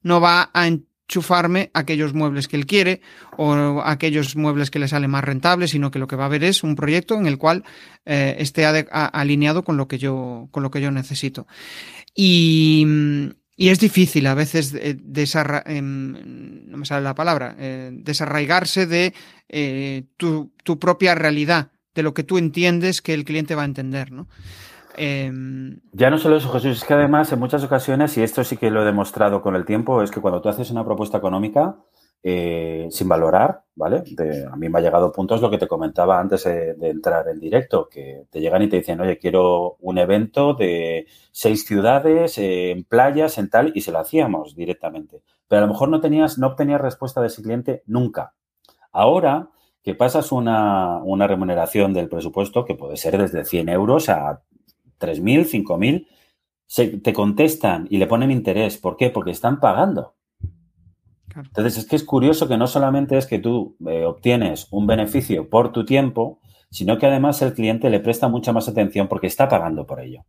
No va a enchufarme aquellos muebles que él quiere o aquellos muebles que le salen más rentables, sino que lo que va a haber es un proyecto en el cual eh, esté alineado con lo que yo, con lo que yo necesito. Y, y es difícil a veces eh, em, no me sale la palabra, eh, desarraigarse de tu, tu, propia realidad, de lo que tú entiendes que el cliente va a entender, ¿no? Em, ya no solo eso, Jesús, es que además en muchas ocasiones, y esto sí que lo he demostrado con el tiempo, es que cuando tú haces una propuesta económica, eh, sin valorar, ¿vale? a mí me ha llegado puntos lo que te comentaba antes de, entrar en directo, que te llegan y te dicen, oye, quiero un evento de seis ciudades, en playas, en tal, y se lo hacíamos directamente. Pero a lo mejor no tenías, no obtenías respuesta de ese cliente nunca. Ahora que pasas una, una remuneración del presupuesto, que puede ser desde 100 euros a 3.000, 5.000, te contestan y le ponen interés. ¿Por qué? Porque están pagando. Entonces, es que es curioso que no solamente es que tú eh, obtienes un beneficio por tu tiempo, sino que además el cliente le presta mucha más atención porque está pagando por ello.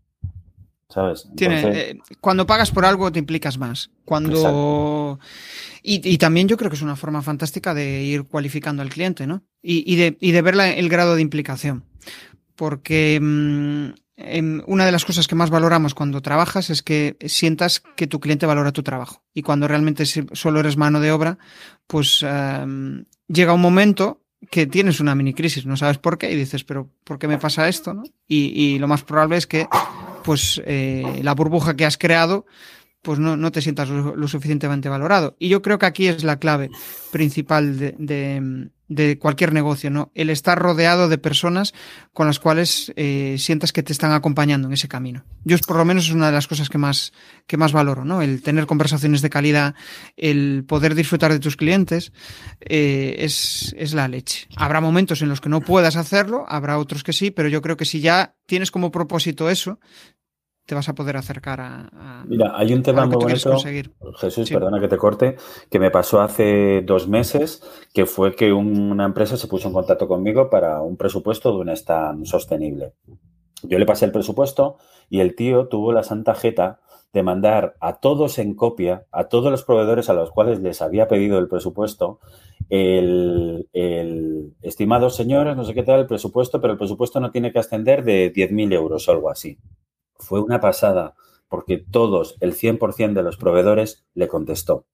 ¿Sabes? Eh, cuando pagas por algo te implicas más. Cuando. Y, también yo creo que es una forma fantástica de ir cualificando al cliente, ¿no? Y, de, y de, ver el grado de implicación. Porque mm, una de las cosas que más valoramos cuando trabajas es que sientas que tu cliente valora tu trabajo. Y cuando realmente solo eres mano de obra, pues em, llega un momento que tienes una mini crisis, no sabes por qué, y dices, pero ¿por qué me pasa esto? ¿no? Y, lo más probable es que pues eh, la burbuja que has creado pues no, no te sientas lo, suficientemente valorado. Y yo creo que aquí es la clave principal de, de, cualquier negocio, ¿no? El estar rodeado de personas con las cuales eh, sientas que te están acompañando en ese camino. Yo por lo menos es una de las cosas que más, que más valoro, ¿no? El tener conversaciones de calidad, el poder disfrutar de tus clientes, eh, es, es la leche. Habrá momentos en los que no puedas hacerlo, habrá otros que sí, pero yo creo que si ya tienes como propósito eso, te vas a poder acercar a. Mira, hay un tema muy bonito, Jesús, perdona que te corte, que me pasó hace dos meses, que fue que una empresa se puso en contacto conmigo para un presupuesto de un stand sostenible. Yo le pasé el presupuesto y el tío tuvo la santa jeta de mandar a todos en copia, a todos los proveedores a los cuales les había pedido el presupuesto, el, el estimado señores, no sé qué tal, el presupuesto, pero el presupuesto no tiene que ascender de 10.000 euros o algo así fue una pasada, porque todos, el 100% de los proveedores, le contestó.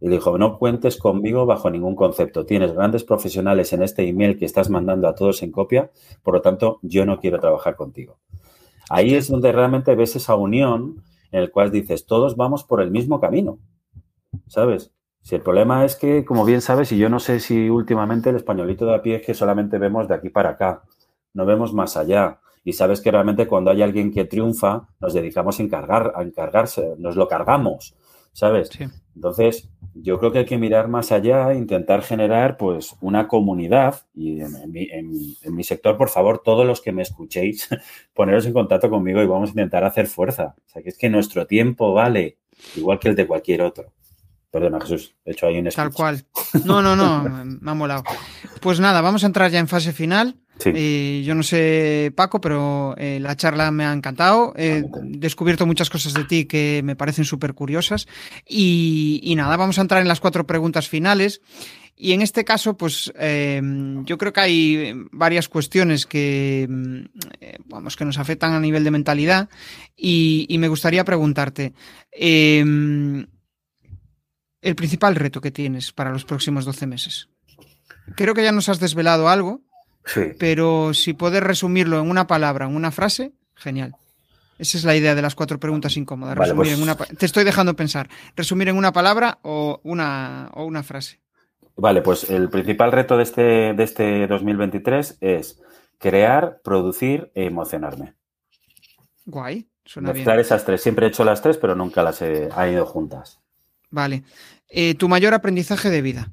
Y le dijo, no cuentes conmigo bajo ningún concepto. Tienes grandes profesionales en este email que estás mandando a todos en copia, por lo tanto, yo no quiero trabajar contigo. Ahí es donde realmente ves esa unión en el cual dices, todos vamos por el mismo camino, ¿sabes? Si el problema es que, como bien sabes, y yo no sé si últimamente el españolito de a pie es que solamente vemos de aquí para acá, no vemos más allá y sabes que realmente cuando hay alguien que triunfa, nos dedicamos a, encargar, a encargarse, nos lo cargamos, ¿sabes? Entonces, yo creo que hay que mirar más allá, intentar generar pues una comunidad y en, mi, sector, por favor, todos los que me escuchéis, poneros en contacto conmigo y vamos a intentar hacer fuerza. O sea, que es que nuestro tiempo vale igual que el de cualquier otro. Perdona, Jesús, he hecho ahí un Tal cual. No, no, no, me ha molado. Pues nada, vamos a entrar ya en fase final. Eh, yo no sé, Paco, pero eh, la charla me ha encantado. He descubierto muchas cosas de ti que me parecen súper curiosas. Y, nada, vamos a entrar en las cuatro preguntas finales. Y en este caso, pues em, yo creo que hay varias cuestiones que, em, vamos, que nos afectan a nivel de mentalidad. Y, y me gustaría preguntarte. Eh, el principal reto que tienes para los próximos 12 meses? Creo que ya nos has desvelado algo, sí. pero si puedes resumirlo en una palabra, en una frase, genial. Esa es la idea de las cuatro preguntas incómodas. Pues te estoy dejando pensar. Resumir en una palabra o una, o una frase. Vale, pues el principal reto de este, de este 2023 es crear, producir e emocionarme. Guay. Suena Mezclar esas tres. Siempre he hecho las tres, pero nunca las he, ido juntas. Vale. Eh, ¿Tu mayor aprendizaje de vida?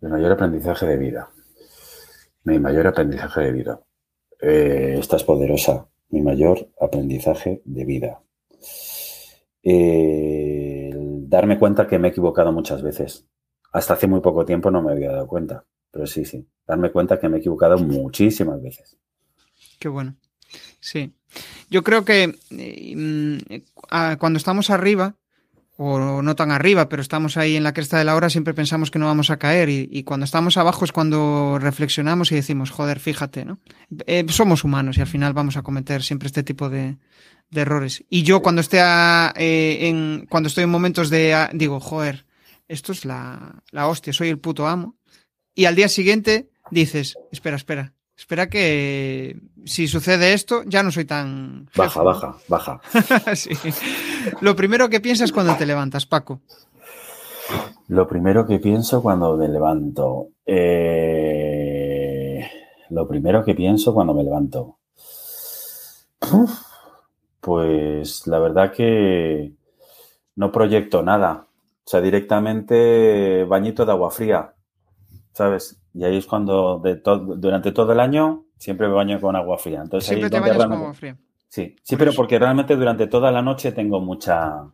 Mi mayor aprendizaje de vida. Mi mayor aprendizaje de vida. Eh, esta es poderosa. Mi mayor aprendizaje de vida. Eh, darme cuenta que me he equivocado muchas veces. Hasta hace muy poco tiempo no me había dado cuenta. Pero sí, sí. Darme cuenta que me he equivocado muchísimas veces. Qué bueno. Sí. Yo creo que mm, cuando estamos arriba, o no tan arriba, pero estamos ahí en la cresta de la hora, siempre pensamos que no vamos a caer y, cuando estamos abajo es cuando reflexionamos y decimos, joder, fíjate, ¿no? Eh, somos humanos y al final vamos a cometer siempre este tipo de, errores. Y yo cuando esté eh, en, cuando estoy en momentos de, digo, joder, esto es la, la hostia, soy el puto amo. Y al día siguiente dices, espera, espera, Espera que si sucede esto, ya no soy tan. Baja, baja, baja. Lo primero que piensas cuando te levantas, Paco. Lo primero que pienso cuando me levanto. Eh, lo primero que pienso cuando me levanto. Pues la verdad que no proyecto nada. O sea, directamente bañito de agua fría, ¿sabes? Y ahí es cuando de durante todo el año siempre me baño con agua fría. Entonces, siempre te bañas con agua fría. Sí, sí, pero porque realmente durante toda la noche tengo mucha,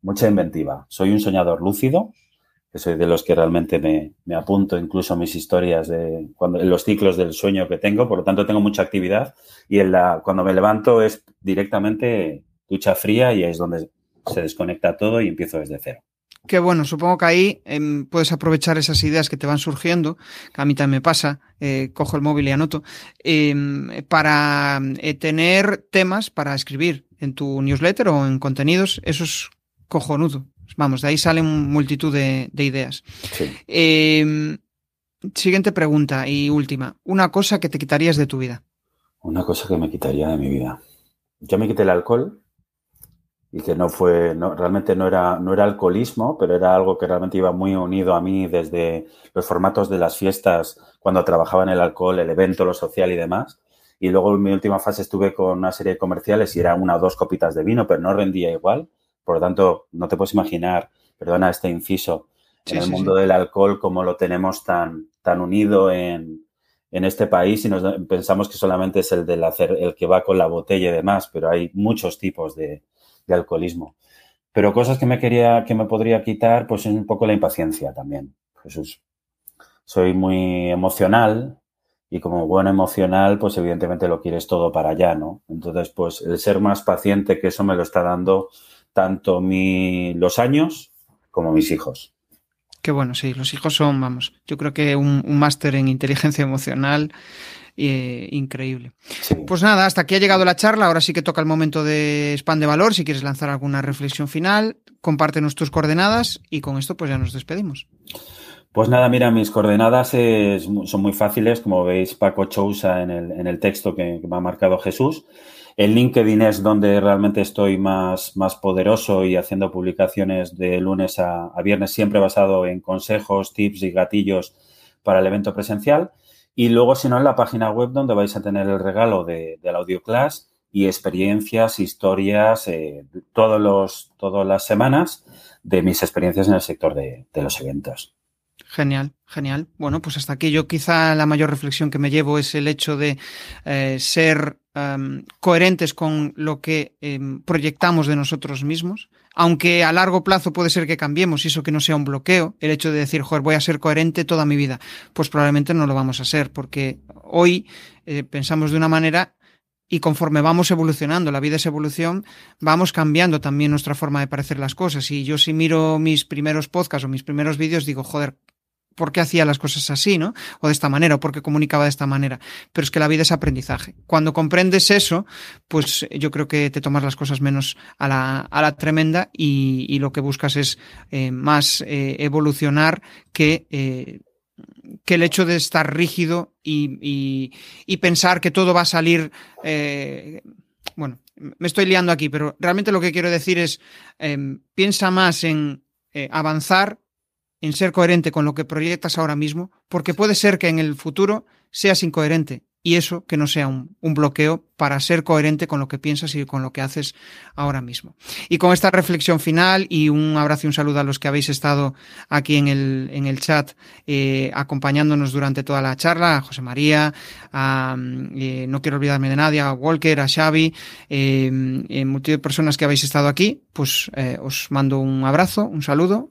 mucha inventiva. Soy un soñador lúcido, que soy de los que realmente me, apunto incluso mis historias de cuando, en los ciclos del sueño que tengo, por lo tanto tengo mucha actividad y en la, cuando me levanto es directamente ducha fría y es donde se desconecta todo y empiezo desde cero. Qué bueno, supongo que ahí em, puedes aprovechar esas ideas que te van surgiendo, que a mí también me pasa, eh, cojo el móvil y anoto, em, para eh, tener temas para escribir en tu newsletter o en contenidos, eso es cojonudo. Vamos, de ahí salen multitud de, ideas. Em, siguiente pregunta y última. Una cosa que te quitarías de tu vida. Una cosa que me quitaría de mi vida. Yo me quité el alcohol y que no fue, no, realmente no era, no era alcoholismo, pero era algo que realmente iba muy unido a mí desde los formatos de las fiestas, cuando trabajaba en el alcohol, el evento, lo social y demás. Y luego en mi última fase estuve con una serie de comerciales y era una o dos copitas de vino, pero no rendía igual. Por lo tanto, no te puedes imaginar, perdona este inciso, en el mundo del alcohol como lo tenemos tan, tan unido en, en este país y nos pensamos que solamente es el del hacer, el que va con la botella y demás, pero hay muchos tipos de, de alcoholismo. Pero cosas que me quería, que me podría quitar, pues es un poco la impaciencia también, Jesús. Soy muy emocional y como buen emocional, pues evidentemente lo quieres todo para allá, ¿no? Entonces, pues el ser más paciente, que eso me lo está dando tanto mi, los años como mis hijos. Qué bueno, sí, los hijos son, vamos, yo creo que un, un máster en inteligencia emocional eh, increíble. Pues nada, hasta aquí ha llegado la charla. Ahora sí que toca el momento de spam de valor. Si quieres lanzar alguna reflexión final, compártenos tus coordenadas y con esto pues ya nos despedimos. Pues nada, mira, mis coordenadas son muy fáciles, como veis Paco Chousa en el, en el texto que, me ha marcado Jesús. El LinkedIn es donde realmente estoy más, más poderoso y haciendo publicaciones de lunes a, a viernes, siempre basado en consejos, tips y gatillos para el evento presencial. Y luego, si no, en la página web donde vais a tener el regalo de, del audio class y experiencias, historias, eh, todos los, todas las semanas de mis experiencias en el sector de, los eventos. Genial, genial. Bueno, pues hasta aquí yo quizá la mayor reflexión que me llevo es el hecho de eh, ser em, coherentes con lo que em, proyectamos de nosotros mismos, aunque a largo plazo puede ser que cambiemos y eso que no sea un bloqueo, el hecho de decir, joder, voy a ser coherente toda mi vida, pues probablemente no lo vamos a ser, porque hoy eh, pensamos de una manera y conforme vamos evolucionando, la vida es evolución, vamos cambiando también nuestra forma de parecer las cosas. Y yo si miro mis primeros podcasts o mis primeros vídeos, digo, joder, por qué hacía las cosas así, ¿no? O de esta manera, o por qué comunicaba de esta manera. Pero es que la vida es aprendizaje. Cuando comprendes eso, pues yo creo que te tomas las cosas menos a la, a la tremenda y, lo que buscas es eh, más eh, evolucionar que, eh, que el hecho de estar rígido y, y, pensar que todo va a salir. bueno, me estoy liando aquí, pero realmente lo que quiero decir es piensa más en avanzar en ser coherente con lo que proyectas ahora mismo, porque puede ser que en el futuro seas incoherente y eso que no sea un, bloqueo para ser coherente con lo que piensas y con lo que haces ahora mismo. Y con esta reflexión final y un abrazo y un saludo a los que habéis estado aquí en el, en el chat eh, acompañándonos durante toda la charla, a José María, a, eh, no quiero olvidarme de nadie, a Walker, a Xavi, eh, multitud de personas que habéis estado aquí, pues os mando un abrazo, un saludo